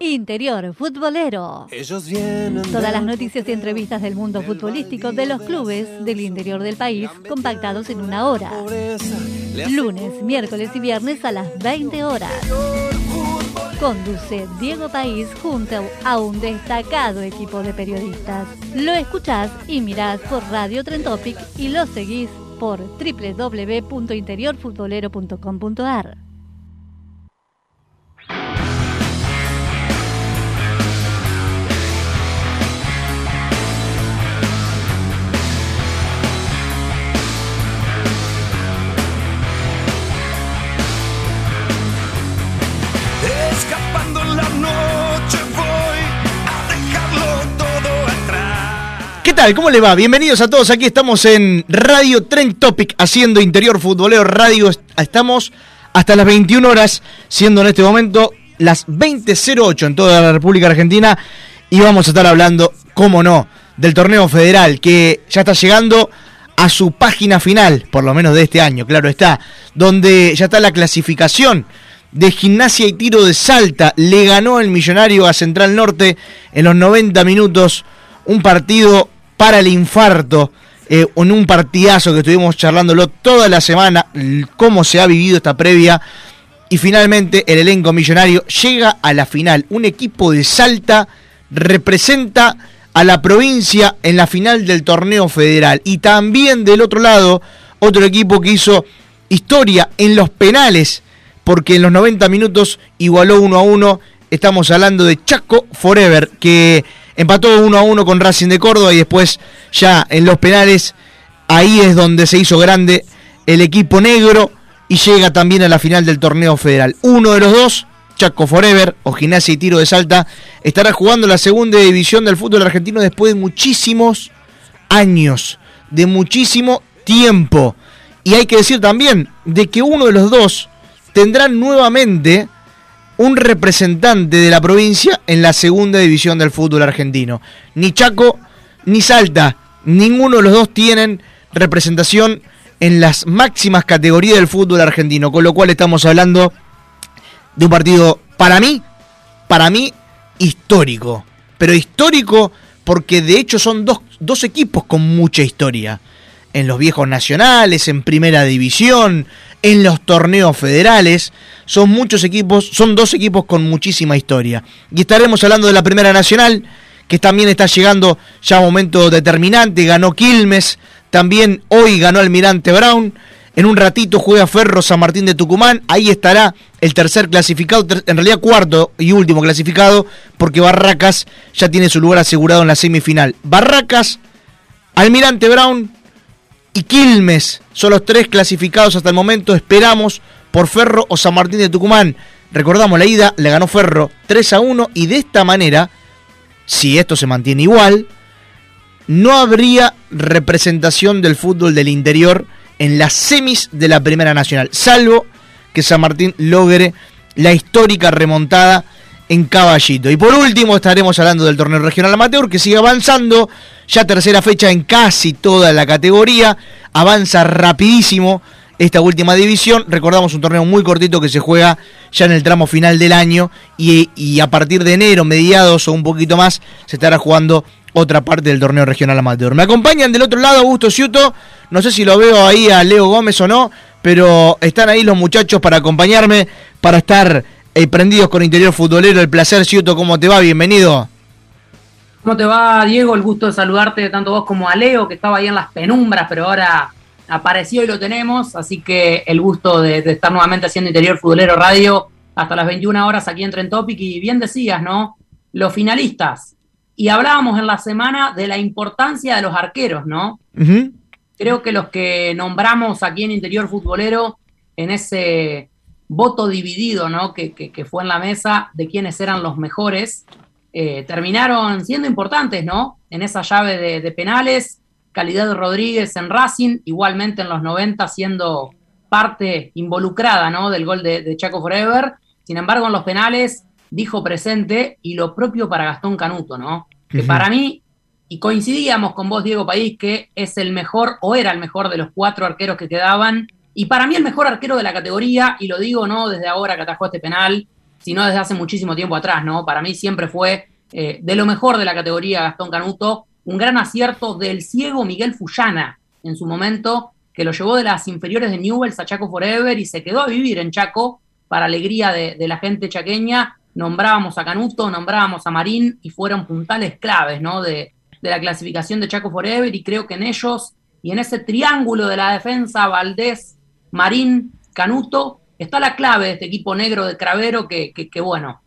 Interior Futbolero. Todas las noticias y entrevistas del mundo futbolístico de los clubes del interior del país compactados en una hora. Lunes, miércoles y viernes a las 20 horas. Conduce Diego País junto a un destacado equipo de periodistas. Lo escuchás y mirás por Radio Trentopic y lo seguís por www.interiorfutbolero.com.ar. ¿Qué tal? ¿Cómo le va? Bienvenidos a todos. Aquí estamos en Radio Trend Topic haciendo Interior Futbolero Radio. Estamos hasta las 21 horas, siendo en este momento las 20.08 en toda la República Argentina. Y vamos a estar hablando, cómo no, del torneo federal que ya está llegando a su página final, por lo menos de este año, claro está, donde ya está la clasificación de gimnasia y tiro de Salta. Le ganó el millonario a Central Norte en los 90 minutos. Un partido para el infarto. eh, en un partidazo que estuvimos charlándolo toda la semana. Cómo se ha vivido esta previa. Y finalmente el elenco millonario llega a la final. Un equipo de Salta representa a la provincia en la final del torneo federal. Y también del otro lado, otro equipo que hizo historia en los penales, porque en los 90 minutos igualó 1 a 1. Estamos hablando de Chaco Forever, que empató 1 a 1 con Racing de Córdoba y después ya en los penales, ahí es donde se hizo grande el equipo negro y llega también a la final del torneo federal. Uno de los dos, Chaco Forever o Gimnasia y Tiro de Salta, estará jugando la segunda división del fútbol argentino después de muchísimos años, de muchísimo tiempo. Y hay que decir también de que uno de los dos tendrá nuevamente un representante de la provincia en la segunda división del fútbol argentino. Ni Chaco ni Salta, ninguno de los dos tienen representación en las máximas categorías del fútbol argentino, con lo cual estamos hablando de un partido para mí, para mí histórico, pero histórico porque de hecho son dos, dos equipos con mucha historia. En los viejos nacionales, en primera división, en los torneos federales, son muchos equipos, son dos equipos con muchísima historia. Y estaremos hablando de la primera nacional, que también está llegando ya a un momento determinante, ganó Quilmes, también hoy ganó Almirante Brown, en un ratito juega Ferro San Martín de Tucumán. Ahí estará el tercer clasificado, en realidad cuarto y último clasificado, porque Barracas ya tiene su lugar asegurado en la semifinal. Barracas, Almirante Brown y Quilmes son los tres clasificados hasta el momento. Esperamos por Ferro o San Martín de Tucumán. Recordamos la ida, le ganó Ferro 3 a 1 y de esta manera, si esto se mantiene igual, no habría representación del fútbol del interior en las semis de la Primera Nacional, salvo que San Martín logre la histórica remontada en Caballito. Y por último estaremos hablando del torneo regional amateur que sigue avanzando, ya tercera fecha en casi toda la categoría, avanza rapidísimo esta última división. Recordamos un torneo muy cortito que se juega ya en el tramo final del año y, y a partir de enero, mediados o un poquito más, se estará jugando otra parte del torneo regional amateur. Me acompañan del otro lado Augusto Ciuto, no sé si lo veo ahí a Leo Gómez o no, pero están ahí los muchachos para acompañarme, para estar eh, prendidos con Interior Futbolero. El placer, Ciuto, ¿cómo te va? Bienvenido. ¿Cómo te va, Diego? El gusto de saludarte tanto vos como a Leo, que estaba ahí en las penumbras, pero ahora apareció y lo tenemos. Así que el gusto de, de estar nuevamente haciendo Interior Futbolero Radio hasta las 21 horas aquí en Tren Topic. Y bien decías, ¿no? Los finalistas. Y hablábamos en la semana de la importancia de los arqueros, ¿no? Creo que los que nombramos aquí en Interior Futbolero en ese voto dividido ¿no? que, fue en la mesa de quiénes eran los mejores, eh, terminaron siendo importantes ¿no? en esa llave de, penales. Calidad Rodríguez en Racing, igualmente en los 90 siendo parte involucrada ¿no? del gol de, Chaco Forever. Sin embargo, en los penales dijo presente y lo propio para Gastón Canuto, ¿no? Que para mí, y coincidíamos con vos, Diego País, que es el mejor o era el mejor de los cuatro arqueros que quedaban y para mí el mejor arquero de la categoría, y lo digo no desde ahora que atajó este penal, sino desde hace muchísimo tiempo atrás, ¿no? Para mí siempre fue eh, de lo mejor de la categoría Gastón Canuto, un gran acierto del ciego Miguel Fullana en su momento, que lo llevó de las inferiores de Newells a Chaco Forever y se quedó a vivir en Chaco para alegría de, la gente chaqueña. Nombrábamos a Canuto, nombrábamos a Marín y fueron puntales claves, ¿no? De, de la clasificación de Chaco Forever y creo que en ellos y en ese triángulo de la defensa, Valdés, Marín, Canuto, está la clave de este equipo negro de Cravero que, bueno,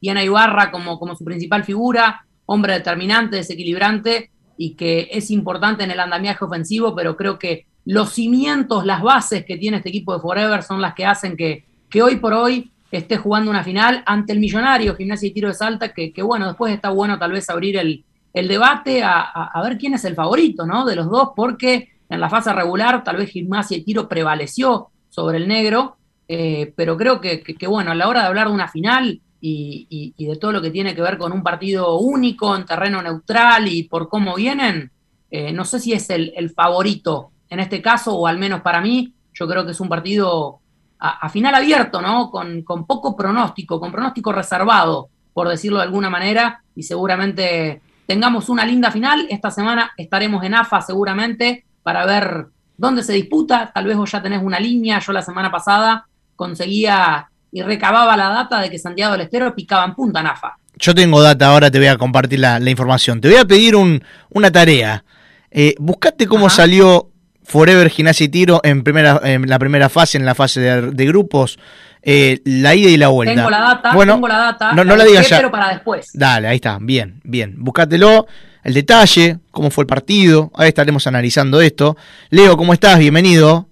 tiene a Ibarra como, como su principal figura, hombre determinante, desequilibrante y que es importante en el andamiaje ofensivo, pero creo que los cimientos, las bases que tiene este equipo de Forever son las que hacen que, que hoy por hoy esté jugando una final ante el millonario Gimnasia y Tiro de Salta, que, bueno, después está bueno tal vez abrir el, debate a, a, ver quién es el favorito, ¿no? De los dos, porque en la fase regular tal vez Gimnasia y Tiro prevaleció sobre el negro, eh, pero creo que, bueno, a la hora de hablar de una final y, de todo lo que tiene que ver con un partido único en terreno neutral y por cómo vienen, eh, no sé si es el, favorito en este caso, o al menos para mí, yo creo que es un partido a, final abierto, ¿no? Con, con, poco pronóstico, con pronóstico reservado, por decirlo de alguna manera, y seguramente tengamos una linda final. Esta semana estaremos en AFA seguramente para ver dónde se disputa. Tal vez vos ya tenés una línea. Yo la semana pasada conseguía y recababa la data de que Santiago del Estero picaba en punta Nafa. Yo tengo data, ahora te voy a compartir la, información. Te voy a pedir un, una tarea. Eh, buscate cómo salió Forever Gimnasia y Tiro en, primera, en la primera fase, en la fase de, grupos, eh, la ida y la vuelta. Tengo la data, bueno, tengo la data. No, la digas ya. Pero para después. Dale, ahí está, bien, bien. Búscatelo el detalle, cómo fue el partido. Ahí estaremos analizando esto. Leo, ¿cómo estás? Bienvenido.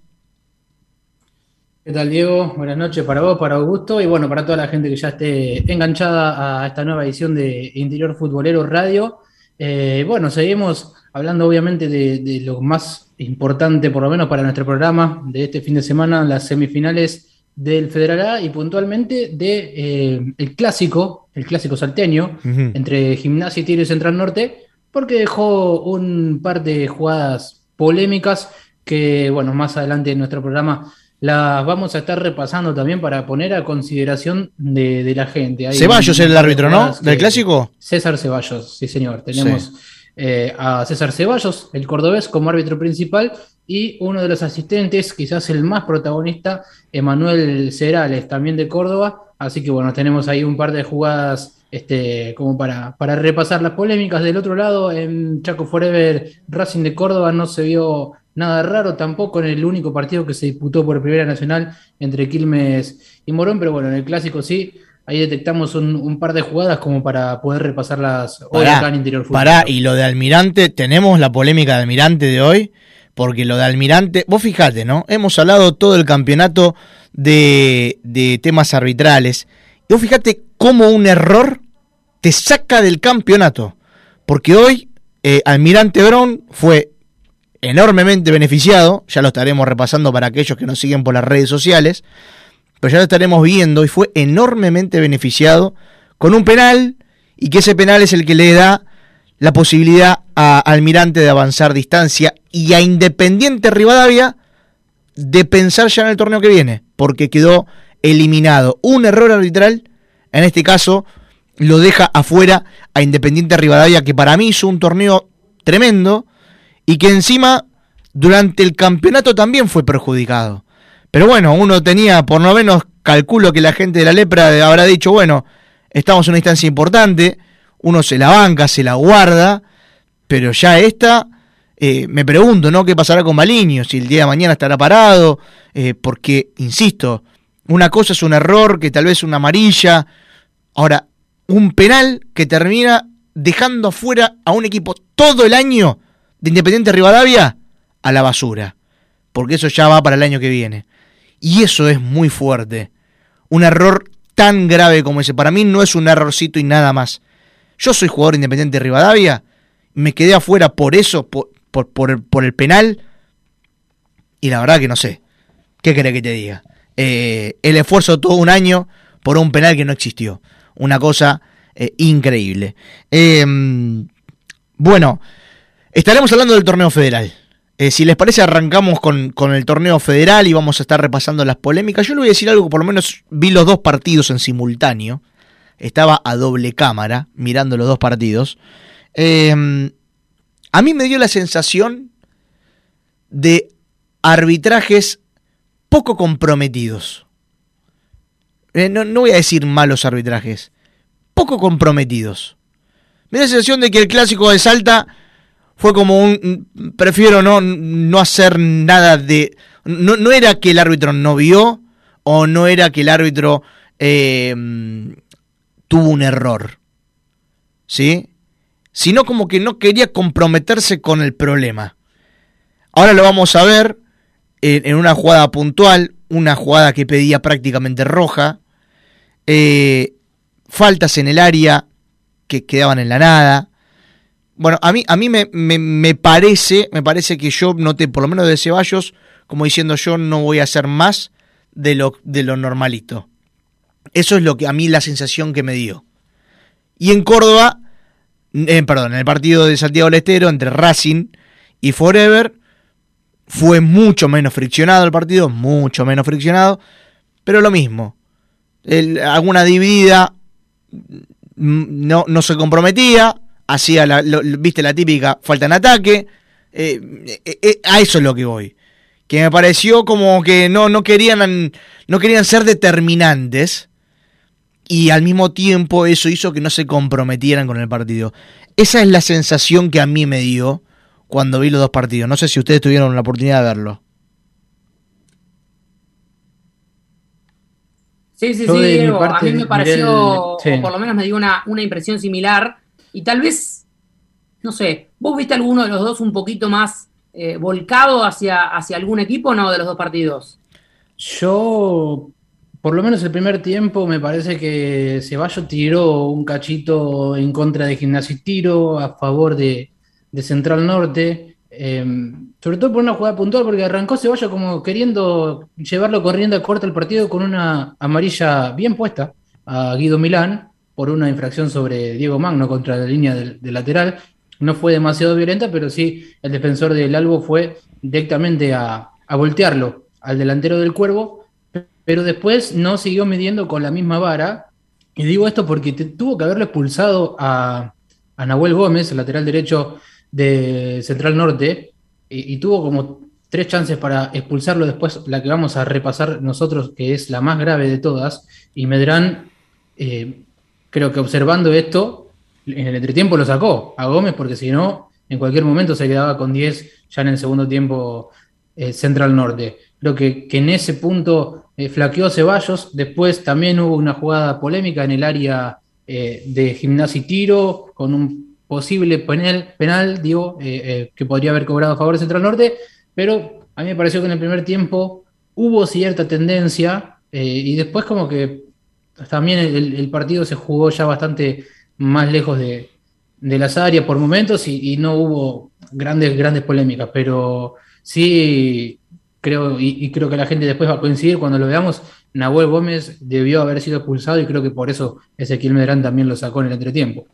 ¿Qué tal, Diego? Buenas noches para vos, para Augusto y bueno, para toda la gente que ya esté enganchada a esta nueva edición de Interior Futbolero Radio. Eh, bueno, seguimos hablando obviamente de, lo más importante, por lo menos para nuestro programa de este fin de semana, las semifinales del Federal A y puntualmente de eh, el clásico, el clásico salteño, entre Gimnasia y Tigre Central Norte, porque dejó un par de jugadas polémicas que, bueno, más adelante en nuestro programa las vamos a estar repasando también para poner a consideración de, la gente. Ceballos es el árbitro, ¿no? ¿Del clásico? César Ceballos, sí señor. Tenemos eh, a César Ceballos, el cordobés, como árbitro principal, y uno de los asistentes, quizás el más protagonista, Emanuel Cerales, también de Córdoba. Así que bueno, tenemos ahí un par de jugadas este, como para, para repasar las polémicas. Del otro lado, en Chaco Forever Racing de Córdoba no se vio nada raro tampoco en el único partido que se disputó por Primera Nacional entre Quilmes y Morón, pero bueno, en el clásico sí. Ahí detectamos un, par de jugadas como para poder repasarlas hoy acá en Interior Fútbol. Pará, y lo de Almirante, tenemos la polémica de Almirante de hoy, porque lo de Almirante, vos fijate, ¿no? Hemos hablado todo el campeonato de, de temas arbitrales. Y vos fijate cómo un error te saca del campeonato. Porque hoy eh, Almirante Brown fue enormemente beneficiado, ya lo estaremos repasando para aquellos que nos siguen por las redes sociales, pero ya lo estaremos viendo y fue enormemente beneficiado con un penal y que ese penal es el que le da la posibilidad a Almirante de avanzar distancia y a Independiente Rivadavia de pensar ya en el torneo que viene, porque quedó eliminado. Un error arbitral en este caso lo deja afuera a Independiente Rivadavia, que para mí hizo un torneo tremendo y que encima durante el campeonato también fue perjudicado. Pero bueno, uno tenía, por lo menos calculo que la gente de la lepra habrá dicho, bueno, estamos en una instancia importante, uno se la banca, se la guarda, pero ya esta, eh, me pregunto, ¿no? ¿Qué pasará con Maliño? Si el día de mañana estará parado, eh, porque, insisto, una cosa es un error, que tal vez una amarilla. Ahora, un penal que termina dejando afuera a un equipo todo el año de Independiente Rivadavia a la basura. Porque eso ya va para el año que viene. Y eso es muy fuerte. Un error tan grave como ese. Para mí no es un errorcito y nada más. Yo soy jugador independiente de Rivadavia. Me quedé afuera por eso, por, por, el, penal. Y la verdad que no sé. ¿Qué querés que te diga? Eh, el esfuerzo todo un año por un penal que no existió. Una cosa eh, increíble. Em, bueno, estaremos hablando del torneo federal. Eh, si les parece, arrancamos con, el torneo federal y vamos a estar repasando las polémicas. Yo le voy a decir algo por lo menos vi los dos partidos en simultáneo. Estaba a doble cámara mirando los dos partidos. Em, a mí me dio la sensación de arbitrajes poco comprometidos. Eh, no, no, voy a decir malos arbitrajes, poco comprometidos. Me da la sensación de que el clásico de Salta fue como un prefiero no, no hacer nada de no, no, era que el árbitro no vio o no era que el árbitro eh, tuvo un error ¿sí? sino como que no quería comprometerse con el problema ahora lo vamos a ver en, una jugada puntual una jugada que pedía prácticamente roja eh, faltas en el área que quedaban en la nada bueno, a mí, a mí me, me, parece, me parece que yo noté, por lo menos de Ceballos, como diciendo yo no voy a hacer más de lo, de lo normalito. Eso es lo que a mí la sensación que me dio. Y en Córdoba, perdón, en el partido de Santiago del entre Racing y Forever, fue mucho menos friccionado el partido, mucho menos friccionado, pero lo mismo. alguna dividida mm, no, no se comprometía, hacía la, viste la típica falta en ataque. Eh, eh, eh, a eso es lo que voy. Que me pareció como que no, no, querían, no querían ser determinantes. Y al mismo tiempo eso hizo que no se comprometieran con el partido. Esa es la sensación que a mí me dio cuando vi los dos partidos. No sé si ustedes tuvieron la oportunidad de verlo. Sí, sí, sí, a mí me pareció, o por lo menos me dio una, una impresión similar y tal vez, no sé, ¿vos viste alguno de los dos un poquito más eh, volcado hacia, hacia algún equipo o no de los dos partidos? Yo, por lo menos el primer tiempo, me parece que Ceballos tiró un cachito en contra de Gimnasia y Tiro, a favor de, Central Norte. Em, sobre todo por una jugada puntual, porque arrancó Ceballos como queriendo llevarlo corriendo a corta el partido con una amarilla bien puesta a Guido Milán por una infracción sobre Diego Magno contra la línea del, lateral. No fue demasiado violenta, pero sí el defensor del Albo fue directamente a, voltearlo al delantero del Cuervo, pero después no siguió midiendo con la misma vara. Y digo esto porque tuvo que haberlo expulsado a, Nahuel Gómez, el lateral derecho de Central Norte, y, tuvo como tres chances para expulsarlo después, la que vamos a repasar nosotros, que es la más grave de todas, y Medrán eh, creo que observando esto, en el entretiempo lo sacó a Gómez, porque si no, en cualquier momento se quedaba con 10 ya en el segundo tiempo eh, Central Norte. Creo que, que en ese punto eh, flaqueó Ceballos. Después también hubo una jugada polémica en el área eh, de gimnasia y tiro, con un posible penal, penal digo, que podría haber cobrado a favor de Central Norte, pero a mí me pareció que en el primer tiempo hubo cierta tendencia y después como que también el, partido se jugó ya bastante más lejos de, las áreas por momentos y, no hubo grandes, grandes polémicas, pero sí creo, y, creo que la gente después va a coincidir cuando lo veamos, Nahuel Gómez debió haber sido expulsado y creo que por eso Ezequiel Medrán también lo sacó en el entretiempo.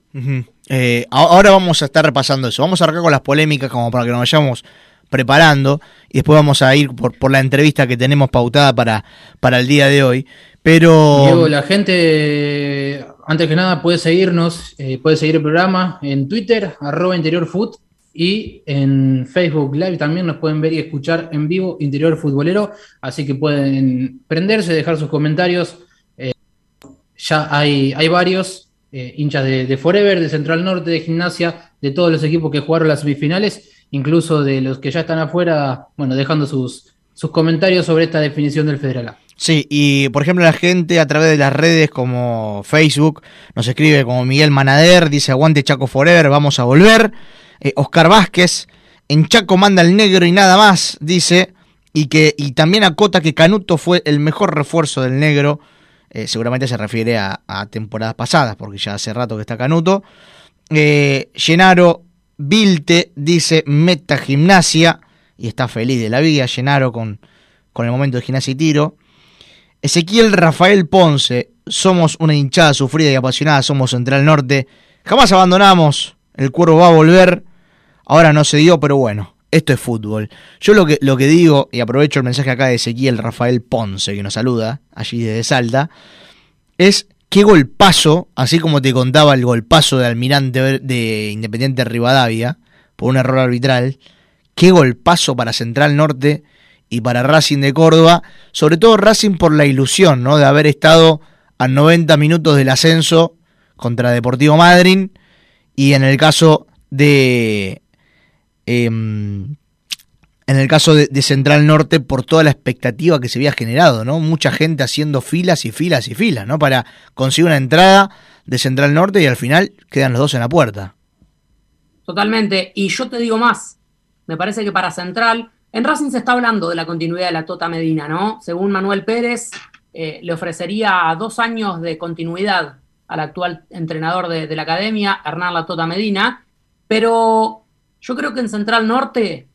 Eh, ahora vamos a estar repasando eso, vamos a arrancar con las polémicas como para que nos vayamos preparando y después vamos a ir por, por la entrevista que tenemos pautada para, para el día de hoy. Pero. Diego, la gente, antes que nada, puede seguirnos, eh, puede seguir el programa en Twitter, arroba interiorfoot, y en Facebook Live también nos pueden ver y escuchar en vivo Interior Futbolero, así que pueden prenderse, dejar sus comentarios. Eh, ya hay, hay varios eh, hinchas de, de, Forever, de Central Norte, de Gimnasia, de todos los equipos que jugaron las semifinales, incluso de los que ya están afuera, bueno, dejando sus, sus comentarios sobre esta definición del Federal A. Sí, y por ejemplo la gente a través de las redes como Facebook nos escribe como Miguel Manader, dice aguante Chaco Forever, vamos a volver. Eh, Oscar Vázquez, en Chaco manda el negro y nada más, dice. y, que, y también acota que Canuto fue el mejor refuerzo del negro. Eh, seguramente se refiere a, temporadas pasadas, porque ya hace rato que está Canuto. Eh, Llenaro Vilte dice meta gimnasia y está feliz de la vida. Llenaro con, con el momento de gimnasia y tiro. Ezequiel Rafael Ponce, somos una hinchada sufrida y apasionada, somos Central Norte. Jamás abandonamos, el cuervo va a volver. Ahora no se dio, pero bueno, esto es fútbol. Yo lo que, lo que digo, y aprovecho el mensaje acá de Ezequiel Rafael Ponce, que nos saluda allí desde Salta, es qué golpazo, así como te contaba el golpazo de Almirante de Independiente Rivadavia, por un error arbitral, qué golpazo para Central Norte y para Racing de Córdoba, sobre todo Racing por la ilusión, ¿no? De haber estado a 90 minutos del ascenso contra Deportivo Madryn y en el caso de em, en el caso de, Central Norte por toda la expectativa que se había generado, ¿no? Mucha gente haciendo filas y filas y filas, ¿no? Para conseguir una entrada de Central Norte y al final quedan los dos en la puerta. Totalmente. Y yo te digo más. Me parece que para Central en Racing se está hablando de la continuidad de la Tota Medina, ¿no? Según Manuel Pérez, eh, le ofrecería dos años de continuidad al actual entrenador de, la academia, Hernán La Tota Medina, pero yo creo que en Central Norte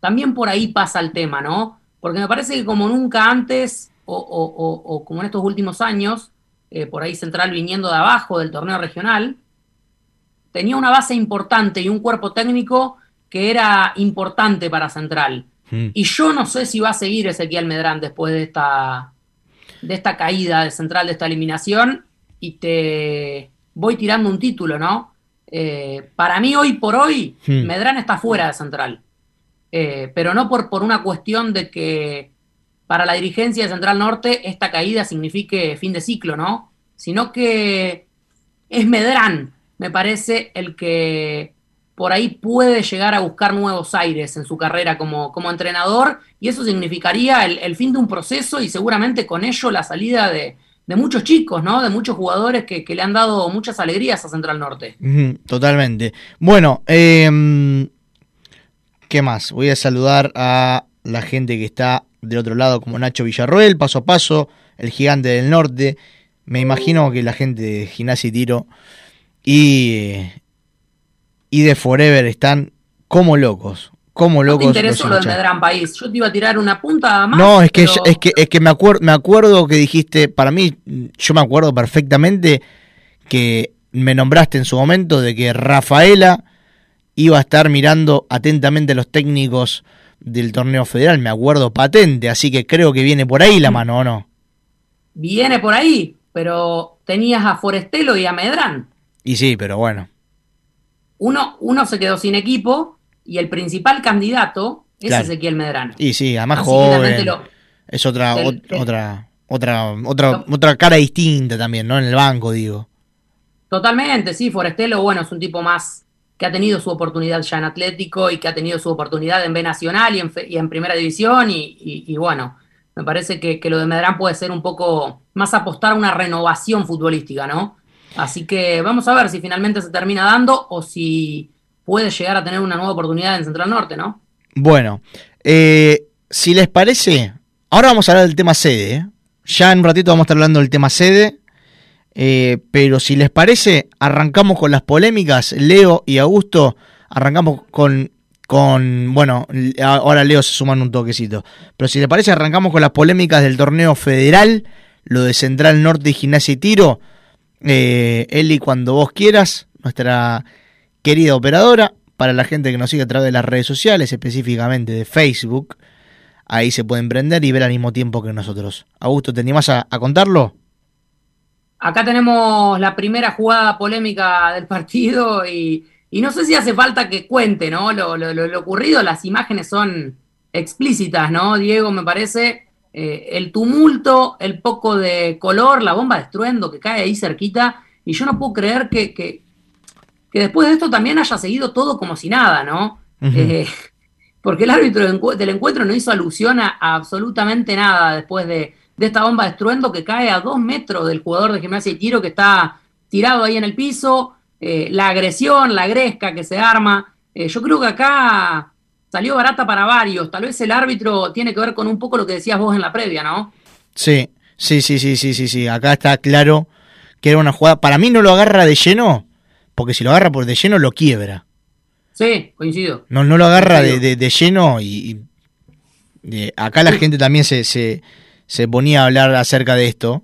también por ahí pasa el tema, ¿no? Porque me parece que como nunca antes, o, como en estos últimos años, eh, por ahí Central viniendo de abajo del torneo regional, tenía una base importante y un cuerpo técnico que era importante para Central. Hmm. Y yo no sé si va a seguir Ezequiel Medrán después de esta, de esta caída de Central, de esta eliminación, y te voy tirando un título, ¿no? Eh, para mí, hoy por hoy, hmm. Medrán está fuera de Central. Eh, pero no por, por una cuestión de que para la dirigencia de Central Norte esta caída signifique fin de ciclo, ¿no? Sino que es Medrán, me parece, el que por ahí puede llegar a buscar nuevos aires en su carrera como, como entrenador y eso significaría el, fin de un proceso y seguramente con ello la salida de, muchos chicos, ¿no? De muchos jugadores que, le han dado muchas alegrías a Central Norte. totalmente. Bueno, em, ¿qué más? Voy a saludar a la gente que está del otro lado como Nacho Villarroel, paso a paso, el gigante del norte. Me imagino que la gente de Gimnasia y Tiro y, y de Forever están como locos. Como locos. No te lo Medrán País. Yo te iba a tirar una punta más. No, es que, es que, es que me, acuerdo, me acuerdo que dijiste, para mí, yo me acuerdo perfectamente que me nombraste en su momento de que Rafaela iba a estar mirando atentamente a los técnicos del torneo federal. Me acuerdo patente, así que creo que viene por ahí la mano, ¿o no? Viene por ahí, pero tenías a Forestelo y a Medrán. Y sí, pero bueno uno, uno se quedó sin equipo y el principal candidato es Ezequiel Medrano. Y sí, además joven. es otra, otra, otra, otra, otra cara distinta también, ¿no? En el banco, digo. Totalmente, sí, Forestelo, bueno, es un tipo más que ha tenido su oportunidad ya en Atlético y que ha tenido su oportunidad en B Nacional y en, y en Primera División y, bueno, me parece que, que, lo de Medrán puede ser un poco más apostar a una renovación futbolística, ¿no? Así que vamos a ver si finalmente se termina dando o si puede llegar a tener una nueva oportunidad en Central Norte, ¿no? Bueno, eh, si les parece, ahora vamos a hablar del tema sede. ¿eh? Ya en un ratito vamos a estar hablando del tema sede. Eh, pero si les parece, arrancamos con las polémicas. Leo y Augusto, arrancamos con, con. Bueno, ahora Leo se suman un toquecito. Pero si les parece, arrancamos con las polémicas del torneo federal, lo de Central Norte y Gimnasia y Tiro. Eh, Eli, cuando vos quieras, nuestra querida operadora, para la gente que nos sigue a través de las redes sociales, específicamente de Facebook, ahí se puede emprender y ver al mismo tiempo que nosotros. Augusto, ¿te animás a, contarlo? Acá tenemos la primera jugada polémica del partido y, no sé si hace falta que cuente, ¿no? Lo, lo, ocurrido, las imágenes son explícitas, ¿no? Diego, me parece, eh, el tumulto, el poco de color, la bomba de estruendo que cae ahí cerquita, y yo no puedo creer que, que, después de esto también haya seguido todo como si nada, ¿no? Eh, porque el árbitro del encuentro no hizo alusión a, absolutamente nada después de, esta bomba de estruendo que cae a dos metros del jugador de gimnasia y tiro que está tirado ahí en el piso, eh, la agresión, la gresca que se arma. yo creo que acá salió barata para varios. Tal vez el árbitro tiene que ver con un poco lo que decías vos en la previa, ¿no? Sí, sí, sí, sí, sí, sí, sí. Acá está claro que era una jugada. Para mí no lo agarra de lleno, porque si lo agarra por de lleno lo quiebra. Sí, coincido. No, no lo agarra de, de, lleno y, acá la gente también se, se, se, ponía a hablar acerca de esto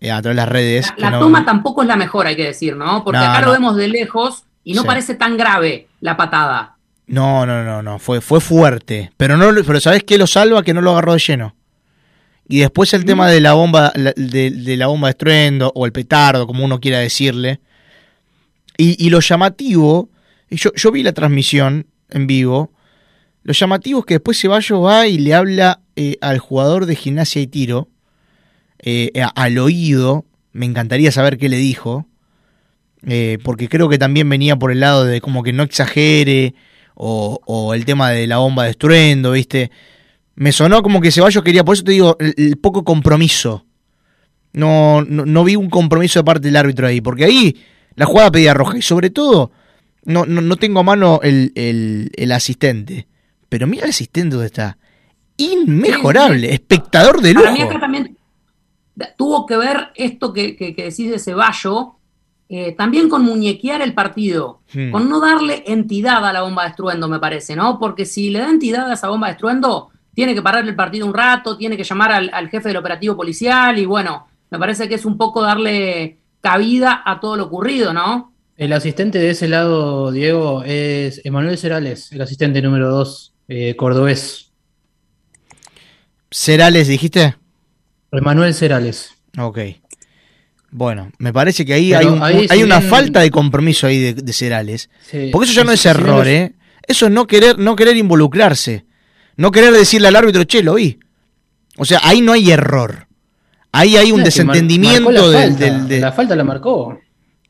eh, a través de las redes. La, toma tampoco es la mejor, hay que decir, ¿no? Porque acá lo vemos de lejos y no parece tan grave la patada. No, no, no, no, fue, fue fuerte. Pero no, pero ¿sabes qué lo salva? Que no lo agarró de lleno. Y después el tema de la bomba, de, la bomba de estruendo, o el petardo, como uno quiera decirle. Y, lo llamativo, yo, yo vi la transmisión en vivo, lo llamativo es que después Ceballos va y le habla eh, al jugador de gimnasia y tiro, eh, al oído, me encantaría saber qué le dijo, eh, porque creo que también venía por el lado de como que no exagere, o, el tema de la bomba de estruendo, ¿viste? Me sonó como que Ceballos quería, por eso te digo, el, poco compromiso. No, no, vi un compromiso de parte del árbitro ahí, porque ahí la jugada pedía roja y sobre todo no, no, tengo a mano el, el, asistente. Pero mira el asistente donde está. Inmejorable, espectador de lujo. Para mí acá también tuvo que ver esto que, que, que decís de Ceballos eh, también con muñequear el partido, hmm. con no darle entidad a la bomba de estruendo, me parece, ¿no? Porque si le da entidad a esa bomba de estruendo, tiene que parar el partido un rato, tiene que llamar al, jefe del operativo policial y bueno, me parece que es un poco darle cabida a todo lo ocurrido, ¿no? El asistente de ese lado, Diego, es Emanuel Cerales, el asistente número 2, eh, cordobés. ¿Cerales dijiste? Emanuel Cerales. Ok. Bueno, me parece que ahí hay, una falta de compromiso ahí de, de Cerales. porque eso ya no es error, ¿eh? Eso es no querer, no querer involucrarse. No querer decirle al árbitro, che, lo vi. O sea, ahí no hay error. Ahí hay un desentendimiento la del, falta. La falta la marcó.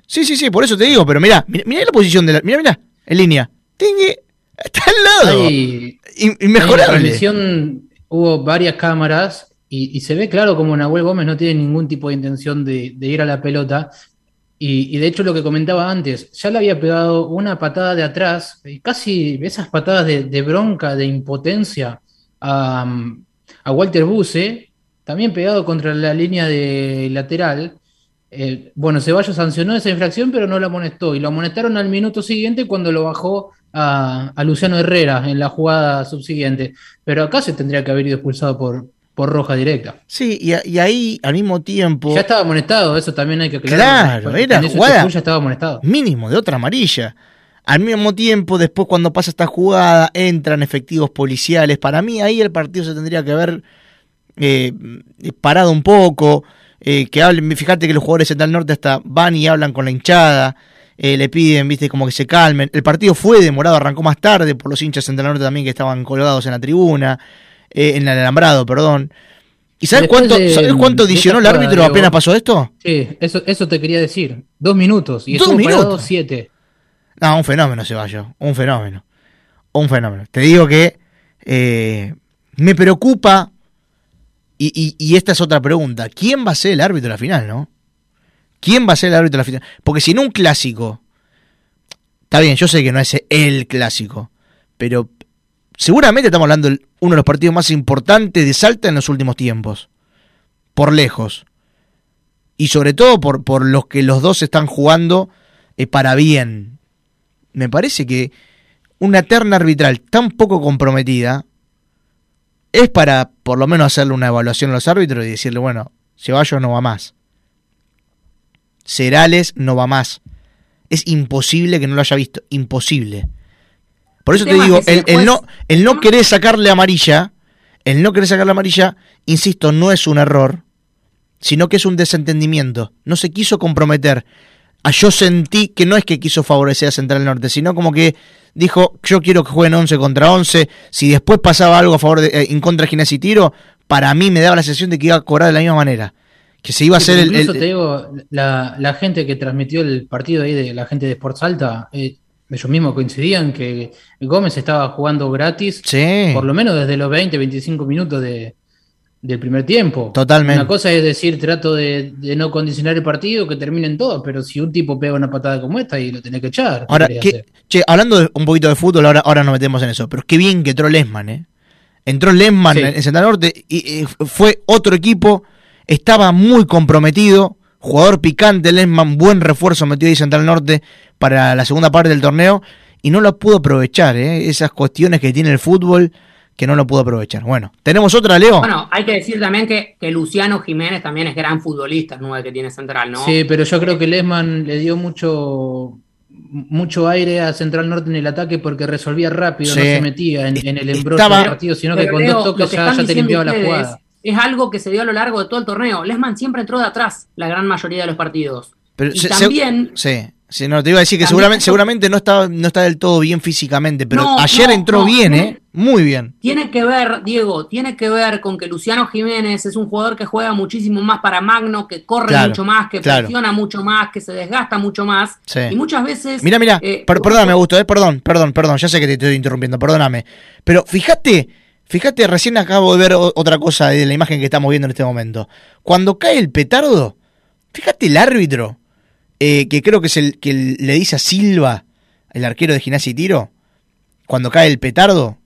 Sí, sí, sí, por eso te digo, pero mirá, mirá, la posición de la. Mirá, mirá, en línea. está al lado. inmejorable. En la hubo varias cámaras y, se ve claro como Nahuel Gómez no tiene ningún tipo de intención de, ir a la pelota. Y, de hecho lo que comentaba antes, ya le había pegado una patada de atrás, casi esas patadas de, bronca, de impotencia a, Walter Buse, también pegado contra la línea de lateral. Bueno, Ceballos sancionó esa infracción, pero no la amonestó. Y lo amonestaron al minuto siguiente cuando lo bajó a, a Luciano Herrera en la jugada subsiguiente. Pero acá se tendría que haber ido expulsado por, por roja directa. Sí, y, ahí al mismo tiempo. Ya estaba amonestado, eso también hay que aclarar. Claro, era jugada. Ya estaba amonestado. Mínimo, de otra amarilla. Al mismo tiempo, después cuando pasa esta jugada, entran efectivos policiales. Para mí ahí el partido se tendría que haber eh, parado un poco. Eh, que hablen, fíjate que los jugadores de Central Norte hasta van y hablan con la hinchada. Eh, le piden, viste, como que se calmen. El partido fue demorado, arrancó más tarde por los hinchas de Central Norte también que estaban colgados en la tribuna. Eh, en el alambrado, perdón. ¿Y sabes cuánto, cuánto adicionó el árbitro apenas pasó esto? Sí, eso, eso te quería decir. Dos minutos. Y ¿Dos minutos? siete. No, un fenómeno, Ceballos. Un fenómeno. Un fenómeno. Te digo que eh, me preocupa, y, y, esta es otra pregunta, ¿quién va a ser el árbitro de la final, no? ¿Quién va a ser el árbitro de la final? Porque si no un clásico, está bien, yo sé que no es el clásico, pero seguramente estamos hablando de uno de los partidos más importantes de Salta en los últimos tiempos. Por lejos. Y sobre todo por, por los que los dos están jugando eh, para bien. Me parece que una terna arbitral tan poco comprometida es para por lo menos hacerle una evaluación a los árbitros y decirle, bueno, Ceballos no va más. Cerales no va más. Es imposible que no lo haya visto. Imposible. Por eso te digo, el, no, el no querer sacarle amarilla, el no querer sacarle amarilla, insisto, no es un error, sino que es un desentendimiento. No se quiso comprometer. Ah, yo sentí que no es que quiso favorecer a Central Norte, sino como que dijo, yo quiero que jueguen 11 contra 11, si después pasaba algo a favor de, eh, en contra de Ginés y Tiro, para mí me daba la sensación de que iba a cobrar de la misma manera. Que se iba a hacer el, Incluso te digo, la, gente que transmitió el partido ahí, de la gente de Sports Alta, eh, ellos mismos coincidían que Gómez estaba jugando gratis, por lo menos desde los 20, 25 minutos de, del primer tiempo. Totalmente. Una cosa es decir, trato de, no condicionar el partido, que terminen todos, pero si un tipo pega una patada como esta y lo tenés que echar. Ahora, che, hablando un poquito de fútbol, ahora, ahora nos metemos en eso, pero qué bien que entró Lesman, ¿eh? Entró Lesman en, Central Norte y, fue otro equipo, estaba muy comprometido, jugador picante, Lesman, buen refuerzo metido ahí Central Norte para la segunda parte del torneo y no lo pudo aprovechar, ¿eh? Esas cuestiones que tiene el fútbol que no lo pudo aprovechar. Bueno, ¿tenemos otra, Leo? Bueno, hay que decir también que, que Luciano Jiménez también es gran futbolista, el 9 que tiene Central, ¿no? Sí, pero yo creo que Lesman le dio mucho mucho aire a Central Norte en el ataque porque resolvía rápido, no se metía en, el embrollo del partido, sino que con dos toques ya, te limpiaba la jugada. Es algo que se dio a lo largo de todo el torneo. Lesman siempre entró de atrás la gran mayoría de los partidos. Pero y también... sí Sí, no, te iba a decir que seguramente, seguramente no está, no está del todo bien físicamente, pero ayer entró bien, ¿eh? Muy bien. Tiene que ver, Diego, tiene que ver con que Luciano Jiménez es un jugador que juega muchísimo más para Magno, que corre mucho más, que presiona mucho más, que se desgasta mucho más. Y muchas veces. Mira, mira, eh, perdóname, Augusto, eh, perdón, perdón, perdón, ya sé que te estoy interrumpiendo, perdóname. Pero fíjate, fíjate, recién acabo de ver otra cosa de la imagen que estamos viendo en este momento. Cuando cae el petardo, fíjate el árbitro eh, que creo que es el que le dice a Silva, el arquero de gimnasia y tiro, cuando cae el petardo,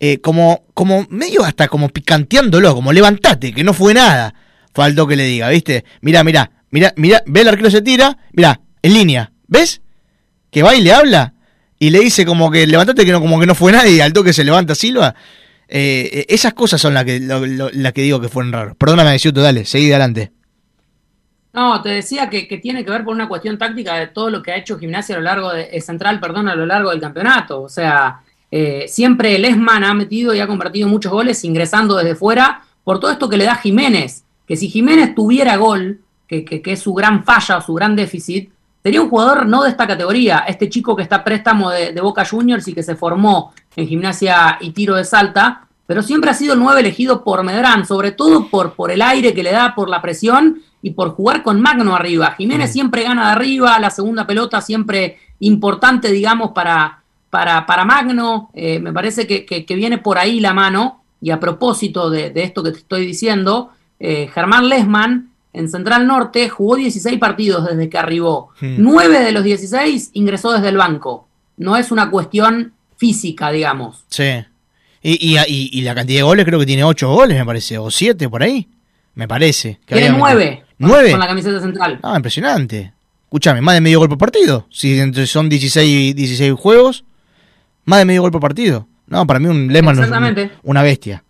eh, como, como medio hasta como picanteándolo, como levantate, que no fue nada. Faltó que le diga, ¿viste? Mira, mira, mira, mira, ve el arquero se tira, mira, en línea, ¿ves? Que va y le habla y le dice como que levantate que no, como que no fue nada y al toque se levanta Silva. Eh, esas cosas son las que, las que digo que fueron raros. Perdóname, Ciuto, dale, seguí adelante. No, te decía que, tiene que ver por una cuestión táctica de todo lo que ha hecho Gimnasia a lo largo de eh, Central, perdón, a lo largo del campeonato. O sea, eh, siempre Lesman ha metido y ha convertido muchos goles ingresando desde fuera por todo esto que le da Jiménez. Que si Jiménez tuviera gol, que, que, es su gran falla o su gran déficit, sería un jugador no de esta categoría. Este chico que está préstamo de, Boca Juniors y que se formó en Gimnasia y tiro de Salta, pero siempre ha sido el 9 elegido por Medrán, sobre todo por, por el aire que le da, por la presión y por jugar con Magno arriba. Jiménez siempre gana de arriba, la segunda pelota siempre importante, digamos, para, para, para Magno. Eh, me parece que, viene por ahí la mano. Y a propósito de, esto que te estoy diciendo, eh, Germán Lesman en Central Norte jugó 16 partidos desde que arribó. Nueve de los 16 ingresó desde el banco. No es una cuestión física, digamos. Sí. Y, y, la cantidad de goles creo que tiene 8 goles, me parece, o 7 por ahí. Me parece. Que tiene 9. ¿Nueve? Con la camiseta central. Ah, impresionante. Escúchame, más de medio gol por partido. Si son 16, 16 juegos, más de medio gol por partido. No, para mí un Lesman es una bestia.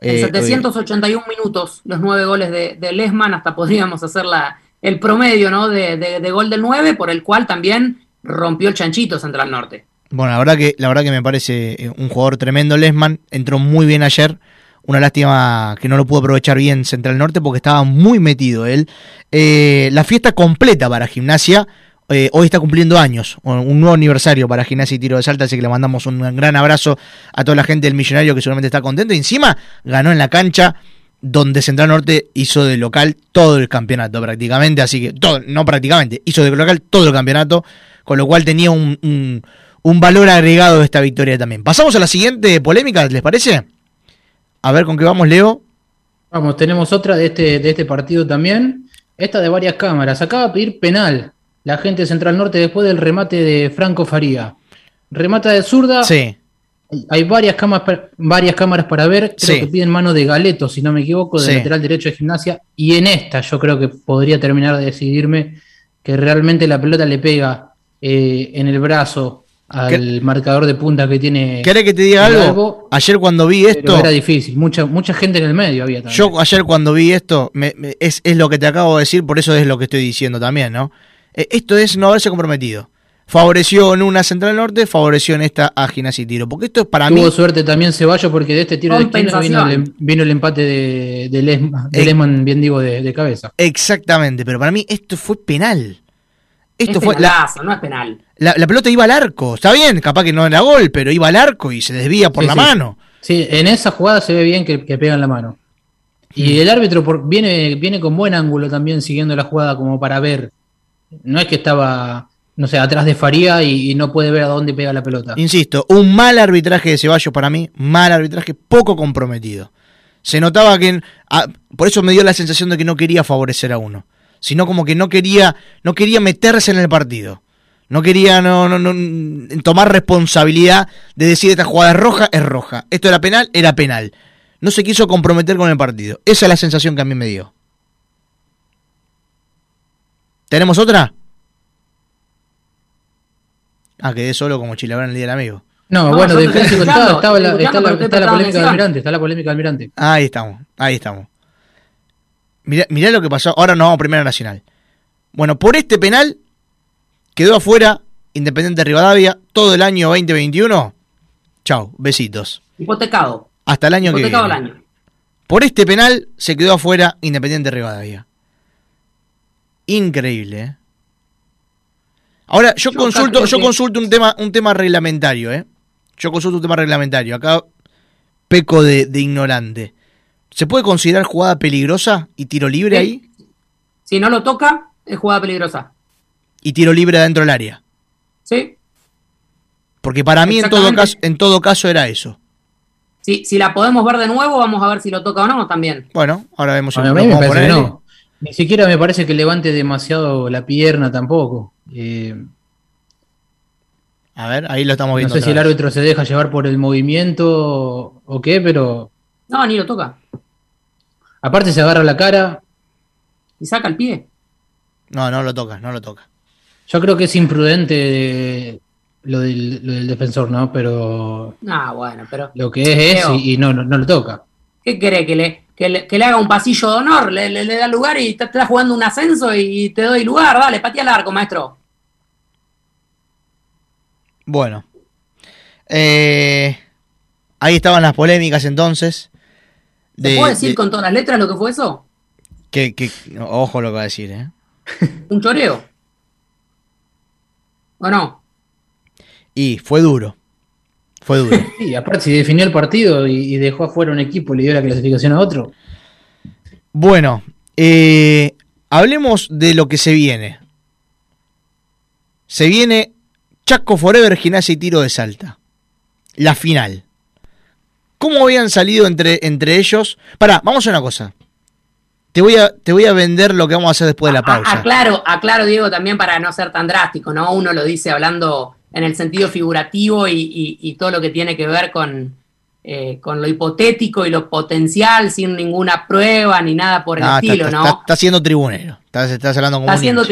En 781 eh, minutos, los nueve goles de, de, Lesman, hasta podríamos hacer la, el promedio ¿no? De, de, gol del 9, por el cual también rompió el chanchito Central Norte. Bueno, la verdad que, la verdad que me parece eh, un jugador tremendo Lesman, entró muy bien ayer. Una lástima que no lo pudo aprovechar bien Central Norte porque estaba muy metido él. Eh, la fiesta completa para Gimnasia. Eh, hoy está cumpliendo años, un nuevo aniversario para Gimnasia y Tiro de Salta, así que le mandamos un gran abrazo a toda la gente del Millonario que seguramente está contento. Y encima ganó en la cancha donde Central Norte hizo de local todo el campeonato prácticamente, así que todo, no prácticamente, hizo de local todo el campeonato, con lo cual tenía un, un, un valor agregado de esta victoria también. Pasamos a la siguiente polémica, ¿les parece? A ver con qué vamos, Leo. Vamos, tenemos otra de este, de este partido también. Esta de varias cámaras. Acaba de pedir penal la gente de Central Norte después del remate de Franco Faría. Remata de zurda. Sí. Hay varias cámaras, varias cámaras para ver. Creo que piden mano de Galeto, si no me equivoco, de lateral derecho de gimnasia. Y en esta yo creo que podría terminar de decidirme que realmente la pelota le pega eh, en el brazo al marcador de punta que tiene. ¿Querés que te diga algo? Ayer cuando vi esto. Era difícil, mucha, mucha gente en el medio había también. Yo ayer cuando vi esto, es, lo que te acabo de decir, por eso es lo que estoy diciendo también, ¿no? E, esto es no haberse comprometido. Favoreció en una Central Norte, favoreció en esta a Gimnasia y Tiro. Porque esto es para mí. Tuvo suerte también Ceballos porque de este tiro de esquina vino el, vino el empate de, de, Lesman, bien digo, de, de cabeza. Exactamente, pero para mí esto fue penal. Esto fue. La, no es penal. La, pelota iba al arco. Está bien, capaz que no era gol, pero iba al arco y se desvía por la mano. Sí, en esa jugada se ve bien que, que pegan la mano. Y mm. el árbitro viene, viene con buen ángulo también siguiendo la jugada como para ver. No es que estaba, no sé, atrás de Faría y, no puede ver a dónde pega la pelota. Insisto, un mal arbitraje de Ceballos para mí, mal arbitraje, poco comprometido. Se notaba que. Por eso me dio la sensación de que no quería favorecer a uno. Sino como que no quería, no quería meterse en el partido. No quería no, no, no, tomar responsabilidad de decir esta jugada es roja, es roja. Esto era penal, era penal. No se quiso comprometer con el partido. Esa es la sensación que a mí me dio. ¿Tenemos otra? Ah, quedé solo como Chile en el Día del Amigo. No, bueno, está, la, está, la, polémica del Almirante, está la polémica del Almirante. Ahí estamos, ahí estamos. Mirá, mirá lo que pasó, ahora no vamos a Primera Nacional. Bueno, por este penal quedó afuera Independiente Rivadavia todo el año 2021. Chao, besitos. Hipotecado. Hasta el año que viene. El año. Por este penal se quedó afuera Independiente Rivadavia. Increíble, ¿eh? Ahora, yo, consulto, yo consulto un tema, un tema reglamentario, ¿eh? Yo consulto un tema reglamentario. Acá peco de, ignorante. ¿Se puede considerar jugada peligrosa y tiro libre ahí? Si no lo toca, es jugada peligrosa. ¿Y tiro libre dentro del área? Sí. Porque para mí en todo caso, en todo caso era eso. Sí, si la podemos ver de nuevo, vamos a ver si lo toca o no también. Bueno, ahora vemos. Mí me parece no. Ni siquiera me parece que levante demasiado la pierna tampoco. Eh, a ver, ahí lo estamos viendo. No sé si el árbitro se deja llevar por el movimiento o qué, pero. No, ni lo toca. Aparte se agarra la cara. Y saca el pie. No, no lo toca, no lo toca. Yo creo que es imprudente lo del, defensor, ¿no? Pero. Ah, bueno, pero. Lo que es es y, no, no, lo toca. ¿Qué cree? ¿Que le, que le, haga un pasillo de honor? Le, le, da lugar y está, jugando un ascenso y te doy lugar. Dale, patea el arco, maestro. Bueno. Eh, ahí estaban las polémicas entonces. ¿Te puedo decir con todas las letras lo que fue eso? Que, que, ojo lo que va a decir, ¿eh? ¿Un choreo? ¿O no? Y fue duro. Fue duro. Sí, aparte si definió el partido y, dejó afuera un equipo y le dio la clasificación a otro. Bueno, eh, hablemos de lo que se viene. Se viene Chaco Forever, Gimnasia y Tiro de Salta. La final. ¿Cómo habían salido entre, entre ellos? Pará, vamos a una cosa. Te voy, a, te voy a vender lo que vamos a hacer después de la pausa. Aclaro, aclaro, Diego, también para no ser tan drástico, ¿no? Uno lo dice hablando en el sentido figurativo y, todo lo que tiene que ver con, eh, con lo hipotético y lo potencial, sin ninguna prueba ni nada por el ah, estilo, ¿no? Está, siendo tribunero. Estás, hablando como Está siendo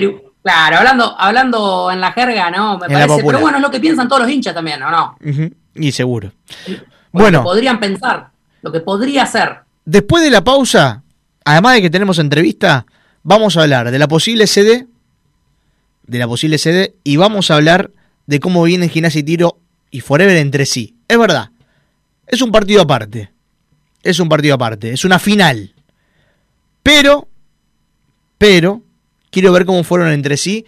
Claro, hablando, hablando en la jerga, ¿no? Me parece. Pero bueno, es lo que piensan todos los hinchas también, ¿o no? Y seguro. Bueno, podrían pensar, lo que podría ser. Después de la pausa, además de que tenemos entrevista, vamos a hablar de la posible sede, de la posible sede, y vamos a hablar de cómo vienen Gimnasia y Tiro y Forever entre sí. Es verdad, es un partido aparte. Es un partido aparte, es una final. Pero, pero, quiero ver cómo fueron entre sí.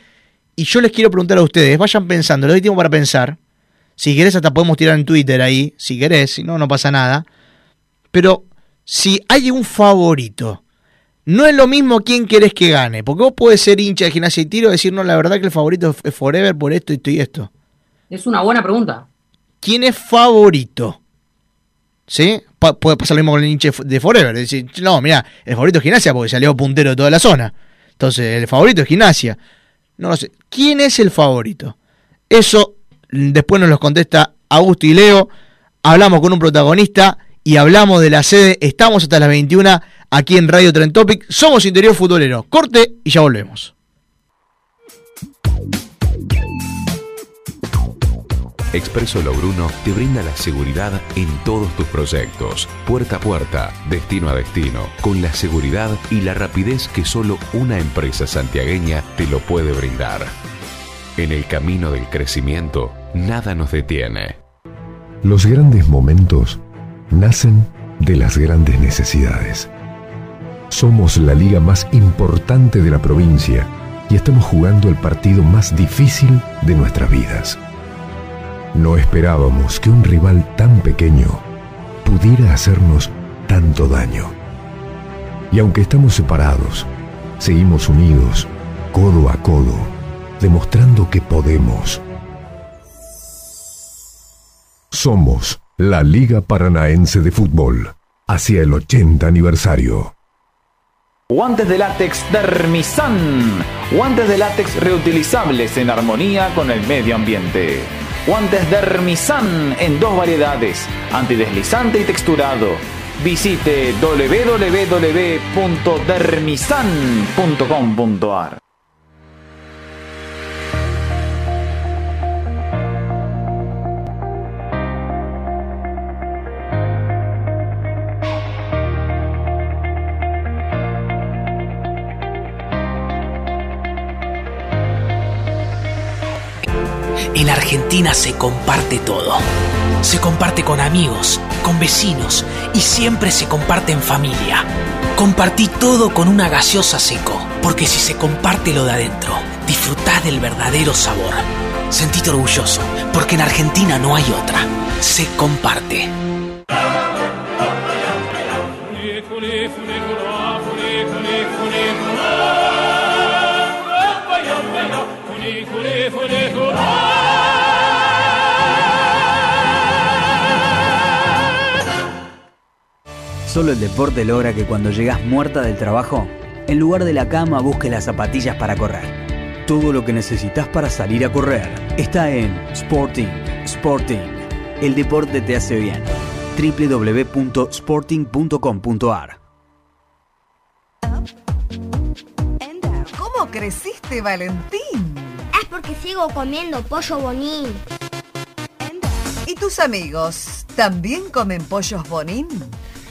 Y yo les quiero preguntar a ustedes, vayan pensando, les doy tiempo para pensar. Si querés, hasta podemos tirar en Twitter ahí, si querés, si no, no pasa nada. Pero si hay un favorito, no es lo mismo quién querés que gane. Porque vos puedes ser hincha de gimnasia y tiro y decir, no, la verdad que el favorito es Forever por esto, esto y esto. Es una buena pregunta. ¿Quién es favorito? ¿Sí? puede pasar lo mismo con el hincha de Forever. Decir, no, mira, el favorito es gimnasia porque salió puntero de toda la zona. Entonces, el favorito es gimnasia. No lo sé. ¿Quién es el favorito? Eso después nos lo contesta Augusto y Leo. Hablamos con un protagonista y hablamos de la sede. Estamos hasta las 21 aquí en Radio Trend Topic. Somos Interior Futbolero. Corte y ya volvemos. Expreso Logruno te brinda la seguridad en todos tus proyectos, puerta a puerta, destino a destino, con la seguridad y la rapidez que solo una empresa santiagueña te lo puede brindar. En el camino del crecimiento, nada nos detiene. Los grandes momentos nacen de las grandes necesidades. Somos la liga más importante de la provincia y estamos jugando el partido más difícil de nuestras vidas. No esperábamos que un rival tan pequeño pudiera hacernos tanto daño. Y aunque estamos separados, seguimos unidos, codo a codo, demostrando que podemos. Somos la Liga Paranaense de Fútbol. hacia el 80 aniversario. Guantes de látex Dermisan. Guantes de látex reutilizables en armonía con el medio ambiente. Guantes Dermisan en dos variedades, antideslizante y texturado. Visite www.dermisan.com.ar. En Argentina se comparte todo. Se comparte con amigos, con vecinos y siempre se comparte en familia. Compartí todo con una gaseosa seco, porque si se comparte lo de adentro, disfrutá del verdadero sabor. Sentite orgulloso, porque en Argentina no hay otra. Se comparte. Solo el deporte logra que cuando llegas muerta del trabajo, en lugar de la cama busques las zapatillas para correr. Todo lo que necesitas para salir a correr está en Sporting. Sporting. El deporte te hace bien. www.sporting.com.ar ¿Cómo creciste, Valentín? Es porque sigo comiendo pollo bonín. ¿Y tus amigos también comen pollos bonín?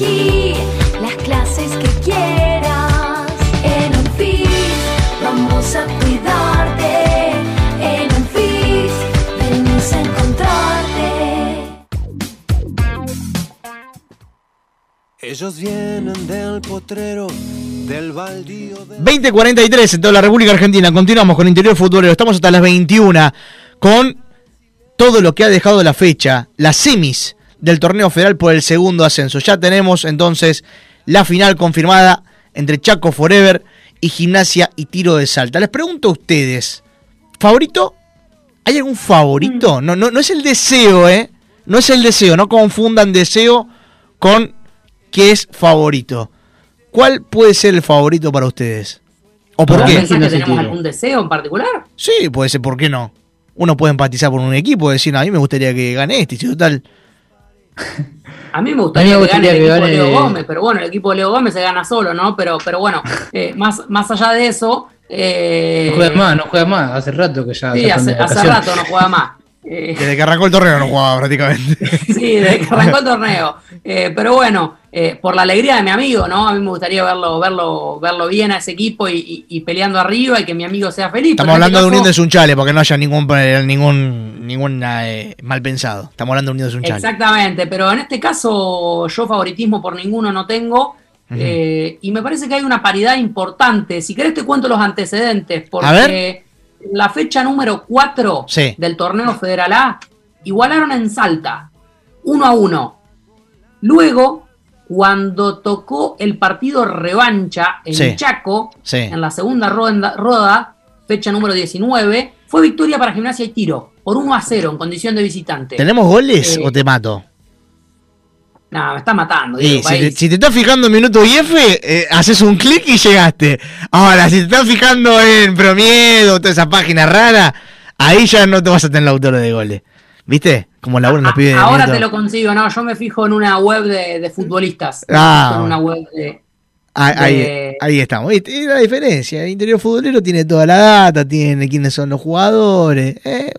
Las clases que quieras. En un vamos a cuidarte. En un venimos a encontrarte. Ellos vienen del potrero. Del baldío 2043 en toda la República Argentina. Continuamos con Interior Futbolero. Estamos hasta las 21 con todo lo que ha dejado la fecha, las semis del torneo federal por el segundo ascenso. Ya tenemos entonces la final confirmada entre Chaco Forever y Gimnasia y Tiro de Salta. Les pregunto a ustedes, ¿favorito? ¿Hay algún favorito? Mm. No, no, no es el deseo, ¿eh? No es el deseo, no confundan deseo con que es favorito. ¿Cuál puede ser el favorito para ustedes? ¿O por qué? que tenemos algún deseo en particular? Sí, puede ser, ¿por qué no? Uno puede empatizar por un equipo y decir, a mí me gustaría que gane este, y si total a mí me gustaría, que gane el equipo de Leo Gómez, pero bueno, el equipo de Leo Gómez se gana solo, ¿no? Pero, pero bueno, eh, más, más allá de eso. Eh, no juega más, no juega más, hace rato que ya. Sí, hace, hace rato no juega más. Eh, desde que arrancó el torneo no jugaba prácticamente. sí, desde que arrancó el torneo. Eh, pero bueno, eh, por la alegría de mi amigo, ¿no? A mí me gustaría verlo, verlo, verlo bien a ese equipo y, peleando arriba y que mi amigo sea feliz. Estamos hablando este de Unión de Sunchale, porque no haya ningún ningún ningún mal pensado. Estamos hablando de Unión de Sunchale. Exactamente, pero en este caso yo favoritismo por ninguno no tengo. y me parece que hay una paridad importante. Si querés te cuento los antecedentes, porque la fecha número 4 del torneo Federal A, igualaron en Salta, 1 a 1. Luego, cuando tocó el partido revancha en Chaco, en la segunda roda, fecha número 19, fue victoria para Gimnasia y Tiro, por 1 a 0 en condición de visitante. ¿Tenemos goles eh, o te mato? No, me está matando. si, te, estás fijando en minuto y F, eh, haces un clic y llegaste. Ahora, si te estás fijando en Promiedo, toda esa página rara, ahí ya no te vas a tener la autora de goles. ¿Viste? Como la nos pide. Ahora te lo consigo, no, yo me fijo en una web de, futbolistas. Ah. En una web de. Ahí, ahí, estamos. Y la diferencia. El interior futbolero tiene toda la data, tiene quiénes son los jugadores. Eh,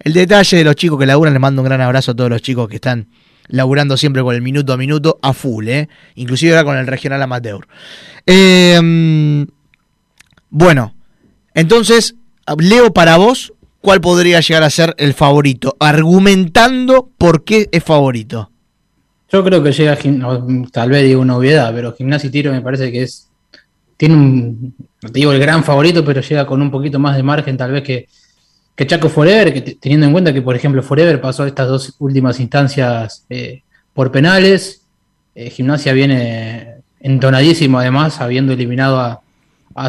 el detalle de los chicos que laburan, les mando un gran abrazo a todos los chicos que están laburando siempre con el minuto a minuto a full, ¿eh? inclusive ahora con el regional amateur. Em, bueno, entonces, Leo, para vos, ¿cuál podría llegar a ser el favorito? Argumentando por qué es favorito. Yo creo que llega, tal vez digo una obviedad, pero Gimnasia y Tiro me parece que es, tiene un, no te digo el gran favorito, pero llega con un poquito más de margen tal vez que, que Chaco Forever, que teniendo en cuenta que por ejemplo Forever pasó estas dos últimas instancias eh, por penales, eh, Gimnasia viene entonadísimo además, habiendo eliminado a,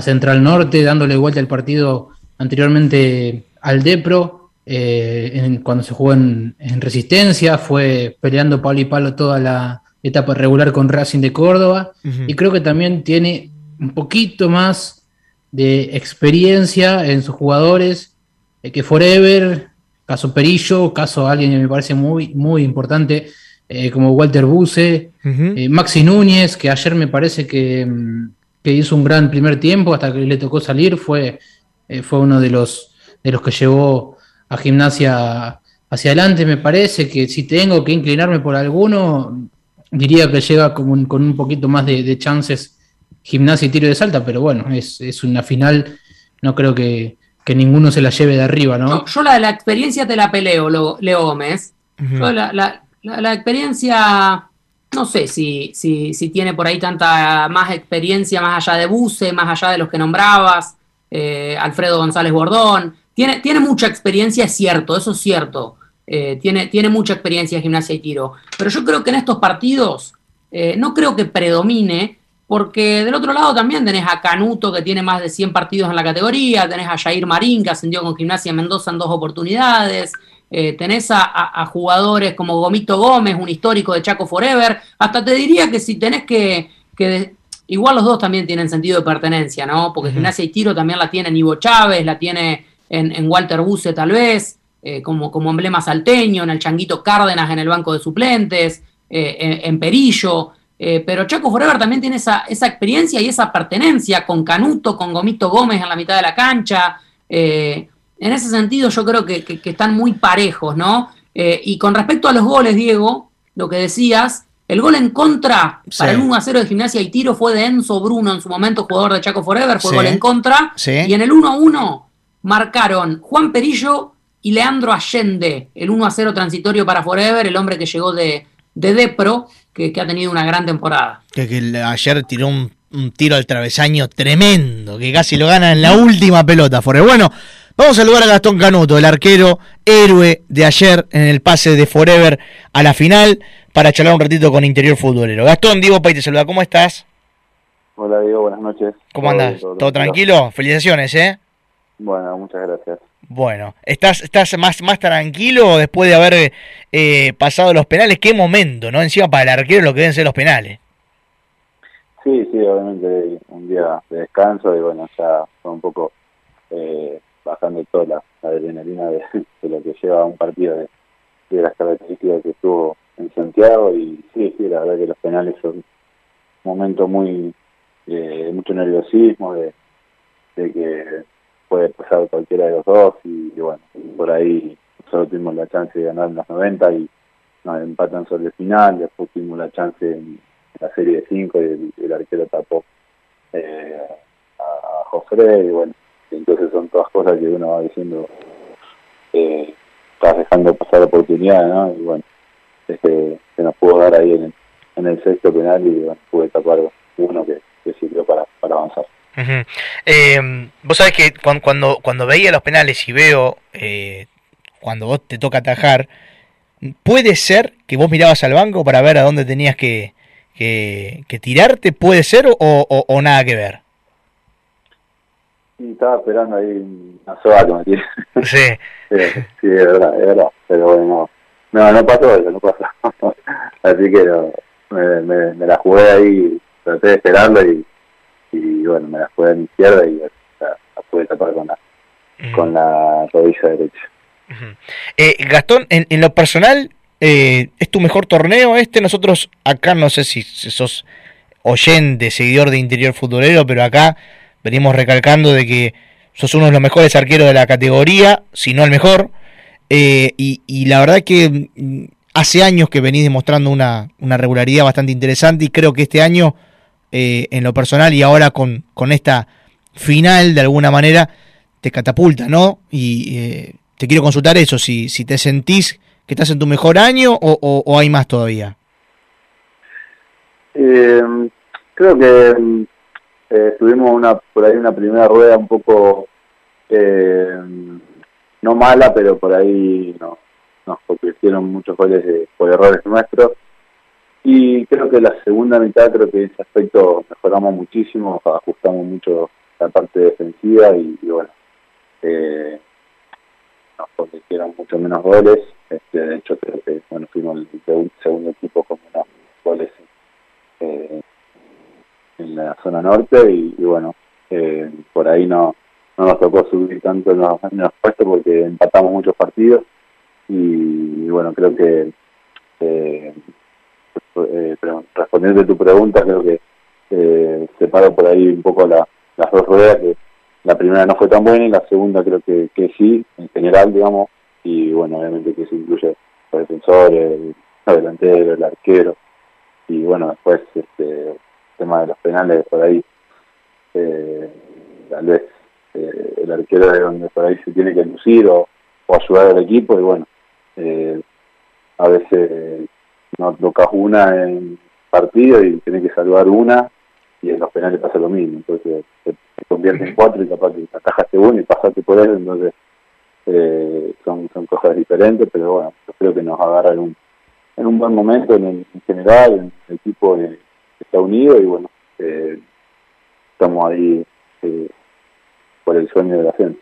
Central Norte, dándole vuelta al partido anteriormente al Depro, eh, cuando se jugó en, Resistencia, fue peleando palo y palo toda la etapa regular con Racing de Córdoba, y creo que también tiene un poquito más de experiencia en sus jugadores eh, que Forever, caso Perillo, caso alguien que me parece muy, muy importante, eh, como Walter Buse, Maxi Núñez, que ayer me parece que, mm, que, hizo un gran primer tiempo hasta que le tocó salir, fue, fue uno de los, de los que llevó a gimnasia hacia adelante, me parece que si tengo que inclinarme por alguno, diría que llega con un, con un poquito más de, chances gimnasia y tiro de salta, pero bueno, es, una final, no creo que, ninguno se la lleve de arriba, ¿no? Yo, la de la experiencia te la peleo, Leo Gómez. la, experiencia, no sé si, si, si, tiene por ahí tanta más experiencia más allá de Buse, más allá de los que nombrabas, eh, Alfredo González Bordón. Tiene, tiene mucha experiencia, es cierto, eso es cierto. Eh, tiene, tiene mucha experiencia en gimnasia y tiro. Pero yo creo que en estos partidos eh, no creo que predomine, porque del otro lado también tenés a Canuto, que tiene más de 100 partidos en la categoría, tenés a Jair Marín, que ascendió con Gimnasia Mendoza en dos oportunidades, eh, tenés a, jugadores como Gomito Gómez, un histórico de Chaco Forever, hasta te diría que si tenés que, igual los dos también tienen sentido de pertenencia, ¿no? Porque Gimnasia y Tiro también la tiene Ivo Chávez, la tiene en, Walter Buse tal vez, eh, como, como emblema salteño, en el Changuito Cárdenas en el banco de suplentes, eh, en, Perillo. Eh, pero Chaco Forever también tiene esa, esa, experiencia y esa pertenencia con Canuto, con Gomito Gómez en la mitad de la cancha. en ese sentido yo creo que, están muy parejos, ¿no? y con respecto a los goles, Diego, lo que decías, el gol en contra para el 1 a 0 de Gimnasia y Tiro fue de Enzo Bruno, en su momento jugador de Chaco Forever, fue gol en contra. Y en el 1 a 1 marcaron Juan Perillo y Leandro Allende, el 1 a 0 transitorio para Forever, el hombre que llegó de, de Depro, que, ha tenido una gran temporada. Que, ayer tiró un, tiro al travesaño tremendo, que casi lo gana en la última pelota, Forever. Bueno, vamos a saludar a Gastón Canuto, el arquero héroe de ayer en el pase de Forever a la final, para charlar un ratito con Interior Futbolero. Gastón, Diego Pay te saluda, ¿cómo estás? Hola Diego, buenas noches. ¿Cómo andas? ¿Todo, tranquilo? Felicitaciones, ¿eh? Bueno, muchas gracias. Bueno, ¿estás, estás más, más tranquilo después de haber eh, pasado los penales? ¿Qué momento, no? Encima para el arquero lo que deben ser los penales. Sí, sí, obviamente un día de descanso y bueno, ya fue un poco eh, bajando toda la, adrenalina de, lo que lleva un partido de, las características que estuvo en Santiago y sí, sí, la verdad que los penales son un momento muy eh, de mucho nerviosismo, de, de que puede pasar cualquiera de los dos y, bueno, por ahí solo tuvimos la chance de ganar en las 90 y nos empatan sobre el final, después tuvimos la chance en la serie de 5 y el, arquero tapó eh, a, José y bueno, entonces son todas cosas que uno va diciendo, eh, estás dejando pasar la oportunidad, ¿no? Y bueno, este, se nos pudo dar ahí en el, sexto penal y bueno, pude tapar uno que, que sirvió para avanzar. Eh, vos sabés que cuando, cuando, veía los penales y veo eh, cuando vos te toca atajar, ¿puede ser que vos mirabas al banco para ver a dónde tenías que, que, tirarte? ¿Puede ser o, o, nada que ver? Sí, estaba esperando ahí una soga que me tire. Sí. sí, es verdad, es verdad. Pero bueno, no, no, pasó eso, no pasó. Así que me, me, me la jugué ahí, traté de esperarlo y y bueno, me la jugué a mi izquierda y la, pude tapar con la, con la rodilla derecha. eh, Gastón, en, en, lo personal, eh, ¿es tu mejor torneo este? Nosotros acá, no sé si, sos oyente, seguidor de Interior Futbolero, pero acá venimos recalcando de que sos uno de los mejores arqueros de la categoría, si no el mejor. Eh, y, y, la verdad que mm, hace años que venís demostrando una, una regularidad bastante interesante y creo que este año eh, en lo personal y ahora con, con esta final de alguna manera te catapulta, ¿no? Y eh, te quiero consultar eso, si, si te sentís que estás en tu mejor año o, hay más todavía. Eh, creo que eh, tuvimos una por ahí una primera rueda un poco eh, no mala, pero por ahí no, nos convirtieron muchos goles por errores nuestros. Y creo que la segunda mitad, creo que en ese aspecto mejoramos muchísimo, ajustamos mucho la parte defensiva y, bueno, eh, nos convirtieron mucho menos goles. Este, de hecho, creo que bueno fuimos el segundo equipo con menos goles eh, en la zona norte y, bueno, eh, por ahí no, no nos tocó subir tanto en los, puestos porque empatamos muchos partidos y, bueno, creo que eh, eh, respondiendo a tu pregunta, creo que eh, separo por ahí un poco las dos ruedas, que la primera no fue tan buena y la segunda creo que, que sí, en general, digamos, y bueno, obviamente que se incluye los defensores, el, delantero, el arquero, y bueno, después este tema de los penales por ahí, eh, tal vez eh, el arquero de donde por ahí se tiene que lucir o, ayudar al equipo y bueno, eh, a veces no tocas una en partido y tienes que salvar una y en los penales pasa lo mismo, entonces se, convierte en cuatro y capaz que atajaste uno y pasaste por él, entonces son, son cosas diferentes, pero bueno, yo creo que nos agarra en un, en un buen momento en, general, en el equipo está unido y bueno, eh, estamos ahí eh, por el sueño de la gente.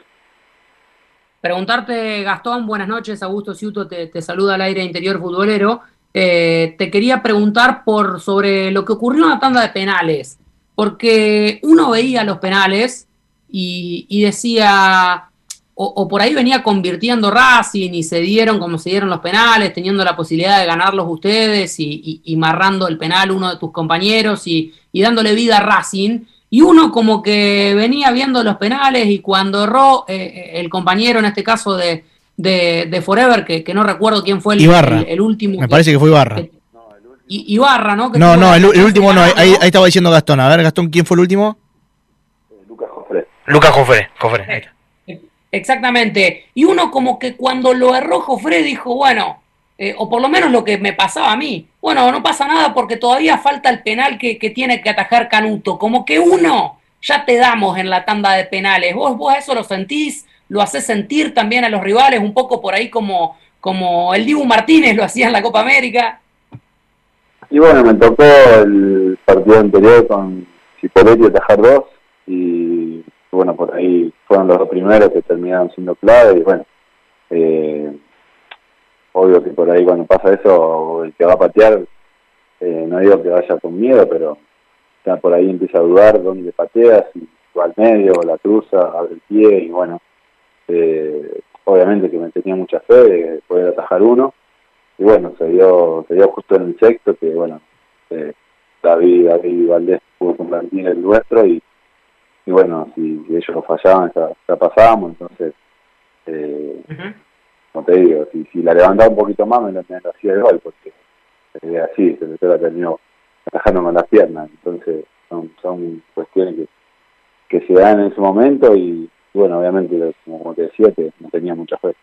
Preguntarte, Gastón, buenas noches, Augusto Ciuto te, saluda al aire interior futbolero. Eh, te quería preguntar por sobre lo que ocurrió en la tanda de penales, porque uno veía los penales y, decía, o, por ahí venía convirtiendo Racing y se dieron como se dieron los penales, teniendo la posibilidad de ganarlos ustedes y, marrando el penal uno de tus compañeros y, dándole vida a Racing. Y uno como que venía viendo los penales y cuando erró eh, eh, el compañero, en este caso de, de, Forever, que, no recuerdo quién fue el, el, último. Me parece que fue Ibarra. Ibarra, ¿no? no, no, el, último no, ahí, estaba diciendo Gastón. A ver, Gastón, ¿quién fue el último? Lucas Jofre. Lucas Jofre, Jofre, ahí está. Exactamente. Y uno como que cuando lo erró Jofre dijo, bueno, eh, o por lo menos lo que me pasaba a mí, bueno, no pasa nada porque todavía falta el penal que, tiene que atajar Canuto. Como que uno ya te damos en la tanda de penales. Vos, vos eso lo sentís, lo haces sentir también a los rivales, un poco por ahí como, como el Dibu Martínez lo hacía en la Copa América. Y bueno, me tocó el partido anterior con Cipoletti atajar dos y bueno, por ahí fueron los dos primeros que terminaron siendo clave y bueno, eh, obvio que por ahí cuando pasa eso, el que va a patear, eh, no digo que vaya con miedo, pero ya por ahí empieza a dudar dónde pateas, si va al medio la cruza, abre el pie y bueno, eh, obviamente que me tenía mucha fe de poder atajar uno. Y bueno, se dio, se dio justo en el sexto que bueno, David, David Valdés pudo convertir el nuestro y y bueno, si, ellos lo fallaban, ya, pasábamos, entonces, eh, como te digo, si, si la levantaba un poquito más, me, lo hacía el gol, porque eh, así, se me la terminó atajando con las piernas, entonces son, son cuestiones que, que se dan en ese momento y, bueno, obviamente, como, te decía, te, no tenía mucha fe.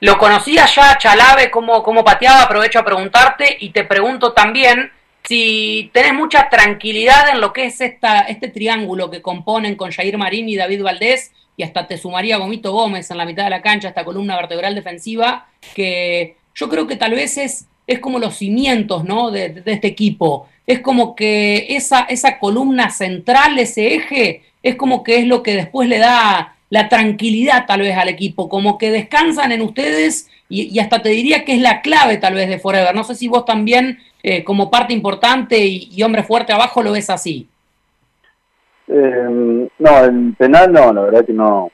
¿Lo conocía ya Chalave cómo, cómo pateaba? Aprovecho a preguntarte y te pregunto también si tenés mucha tranquilidad en lo que es esta, este triángulo que componen con Jair Marín y David Valdés, y hasta te sumaría Gomito Gómez en la mitad de la cancha, esta columna vertebral defensiva, que yo creo que tal vez es, es como los cimientos ¿no? de, este equipo. Es como que esa, esa columna central, ese eje, es como que es lo que después le da la tranquilidad tal vez al equipo, como que descansan en ustedes y, hasta te diría que es la clave tal vez de Forever. No sé si vos también eh, como parte importante y, hombre fuerte abajo lo ves así. Eh, no, en penal no, la verdad que no.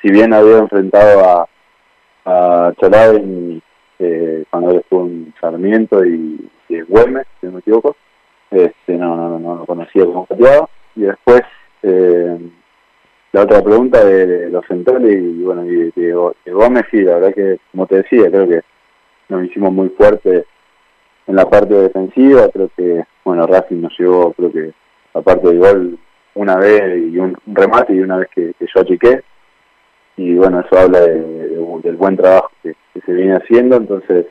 Si bien había enfrentado a, a eh, cuando estuvo en Sarmiento y, en Güemes, si no me equivoco, este, no, no, no, lo conocía como pateado. Y después, eh, la otra pregunta de los centrales y bueno, y de, Gómez, sí, la verdad que, como te decía, creo que nos hicimos muy fuertes en la parte defensiva, creo que, bueno, Racing nos llevó, creo que, aparte del gol una vez y un, remate y una vez que, yo achiqué, y bueno, eso habla del buen trabajo que, se viene haciendo, entonces,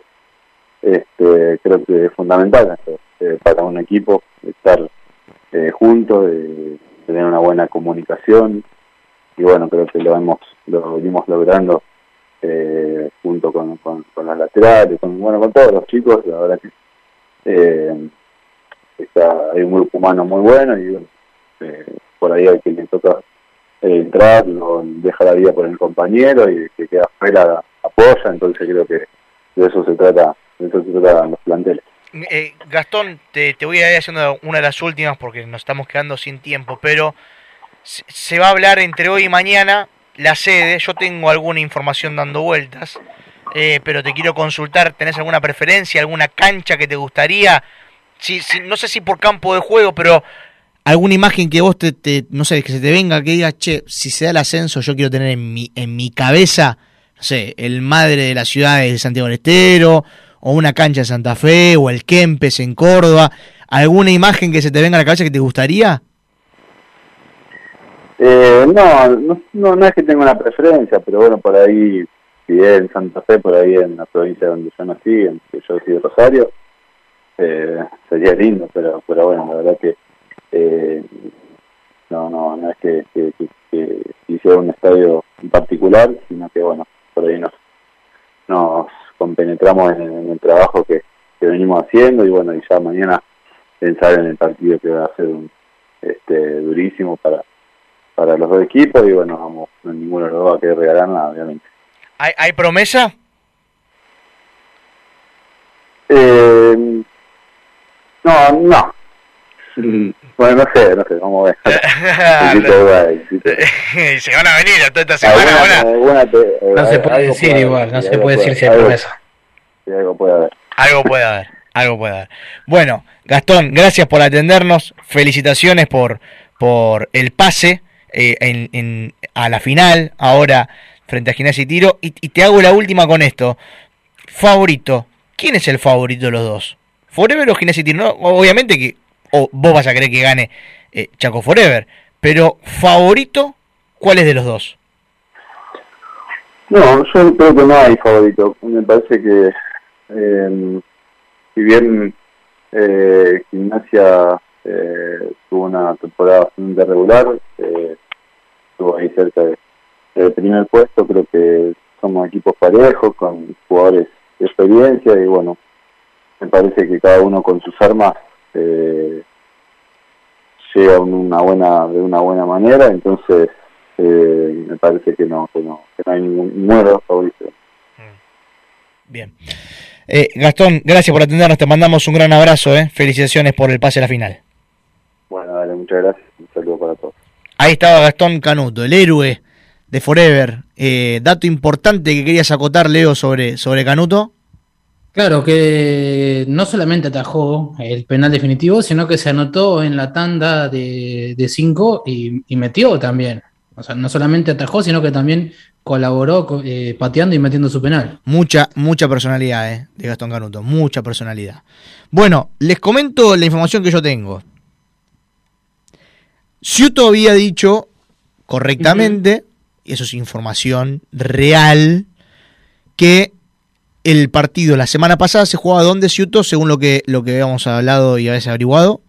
este, creo que es fundamental eh, para un equipo estar eh, juntos, tener una buena comunicación. Y bueno, creo que lo hemos lo venimos logrando eh, junto con, con, los laterales, con, bueno, con todos los chicos, la verdad que eh, está, hay un grupo humano muy bueno y eh, por ahí hay que le toca entrar, lo, deja la vida por el compañero y que queda fuera apoya, entonces creo que de eso se trata, de eso se trata los planteles. Gastón, te, te voy a ir haciendo una de las últimas porque nos estamos quedando sin tiempo, pero se va a hablar entre hoy y mañana la sede. Yo tengo alguna información dando vueltas, eh, pero te quiero consultar. ¿Tenés alguna preferencia, alguna cancha que te gustaría? Si, si, no sé si por campo de juego, pero alguna imagen que vos te, no sé, que se te venga, que digas, che, si se da el ascenso, yo quiero tener en mi, en mi cabeza, no sé, el madre de la ciudad de Santiago del Estero, o una cancha de Santa Fe, o el Kempes en Córdoba. ¿Alguna imagen que se te venga a la cabeza que te gustaría? Eh, no, no, no, es que tenga una preferencia, pero bueno, por ahí, si es en Santa Fe, por ahí en la provincia donde yo nací, en que yo soy Rosario, eh, sería lindo, pero, pero bueno, la verdad que eh, no, no, no es que, que, hiciera un estadio en particular, sino que bueno, por ahí nos, nos compenetramos en, el trabajo que, que venimos haciendo y bueno, y ya mañana pensar en el partido que va a ser un, este, durísimo para para los dos equipos y bueno, vamos, no ninguno de los dos va a querer regalar nada, obviamente. ¿Hay, hay promesa? Eh, no, no. Bueno, no sé, no sé, vamos a ver. se van a venir toda esta semana. no se puede decir igual, no se puede decir si hay promesa. algo puede haber. Algo puede haber, algo puede haber. Bueno, Gastón, gracias por atendernos, felicitaciones por, por el pase eh, en, a la final, ahora frente a Gimnasia y Tiro. Y, te hago la última con esto. Favorito. ¿Quién es el favorito de los dos? ¿Forever o Gimnasia y Tiro? obviamente que o vos vas a creer que gane eh, Chaco Forever. Pero favorito, ¿cuál es de los dos? No, yo creo que no hay favorito. Me parece que eh, si bien eh, Gimnasia eh, tuvo una temporada bastante regular, eh, estuvo ahí cerca del primer puesto, creo que somos equipos parejos, con jugadores de experiencia y bueno, me parece que cada uno con sus armas eh, llega una buena, de una buena manera, entonces eh, me parece que no, que no, que no hay ningún número favorito. Bien. Eh, Gastón, gracias por atendernos, te mandamos un gran abrazo, eh. felicitaciones por el pase a la final. Bueno, dale, muchas gracias, un saludo para todos. Ahí estaba Gastón Canuto, el héroe de Forever. Eh, dato importante que querías acotar, Leo, sobre, sobre Canuto. Claro, que no solamente atajó el penal definitivo, sino que se anotó en la tanda de, cinco y, metió también. O sea, no solamente atajó, sino que también colaboró eh, pateando y metiendo su penal. Mucha, mucha personalidad eh, de Gastón Canuto, mucha personalidad. Bueno, les comento la información que yo tengo. Ciuto había dicho correctamente, y eso es información real, que el partido la semana pasada se jugaba donde Ciuto, según lo que, lo que habíamos hablado y habéis averiguado.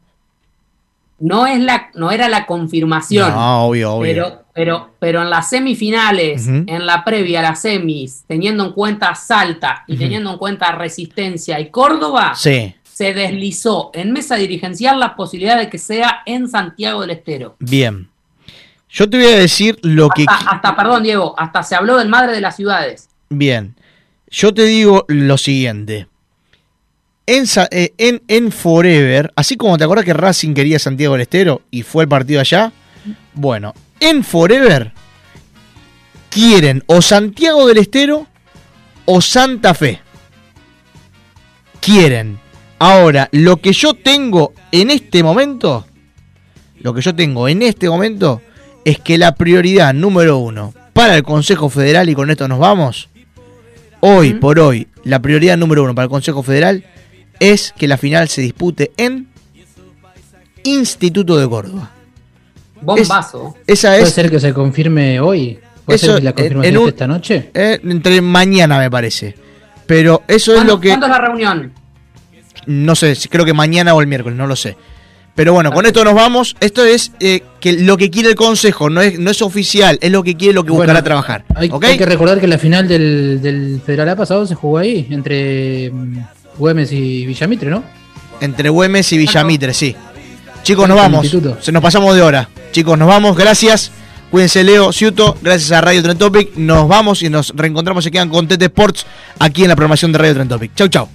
No, es la, no era la confirmación. No, obvio, obvio. Pero, pero, pero en las semifinales, en la previa a las semis, teniendo en cuenta Salta y teniendo en cuenta Resistencia y Córdoba, sí se deslizó en mesa dirigencial la posibilidad de que sea en Santiago del Estero. Bien. Yo te voy a decir lo que... Hasta, perdón, Diego, hasta se habló del madre de las ciudades. Bien. Yo te digo lo siguiente. En, eh, en, en Forever, así como te acuerdas que Racing quería Santiago del Estero y fue el partido allá, bueno, en Forever quieren o Santiago del Estero o Santa Fe. Quieren Ahora, lo que yo tengo en este momento, lo que yo tengo en este momento es que la prioridad número uno para el Consejo Federal, y con esto nos vamos, hoy por hoy, la prioridad número uno para el Consejo Federal es que la final se dispute en Instituto de Córdoba. Bombazo. esa es, ¿Puede ser que se confirme hoy? ¿Puede ser que la confirmación esta noche? Eh, entre mañana me parece. Pero eso es lo que. ¿Cuándo es la reunión? No sé, creo que mañana o el miércoles, no lo sé. Pero bueno, con esto nos vamos. Esto es eh, que lo que quiere el Consejo, no es, no es oficial, es lo que quiere, lo que buscará trabajar. Hay, que recordar que la final del, del Federal pasado se jugó ahí, entre mm, Güemes y Villamitre, ¿no? Entre Güemes y Villamitre, sí. Chicos, nos vamos. Se nos pasamos de hora. Chicos, nos vamos. Gracias. Cuídense, Leo, Ciuto. Gracias a Radio Trend Topic. Nos vamos y nos reencontramos. Se quedan con TT Sports aquí en la programación de Radio Trend Topic. Chau, chau.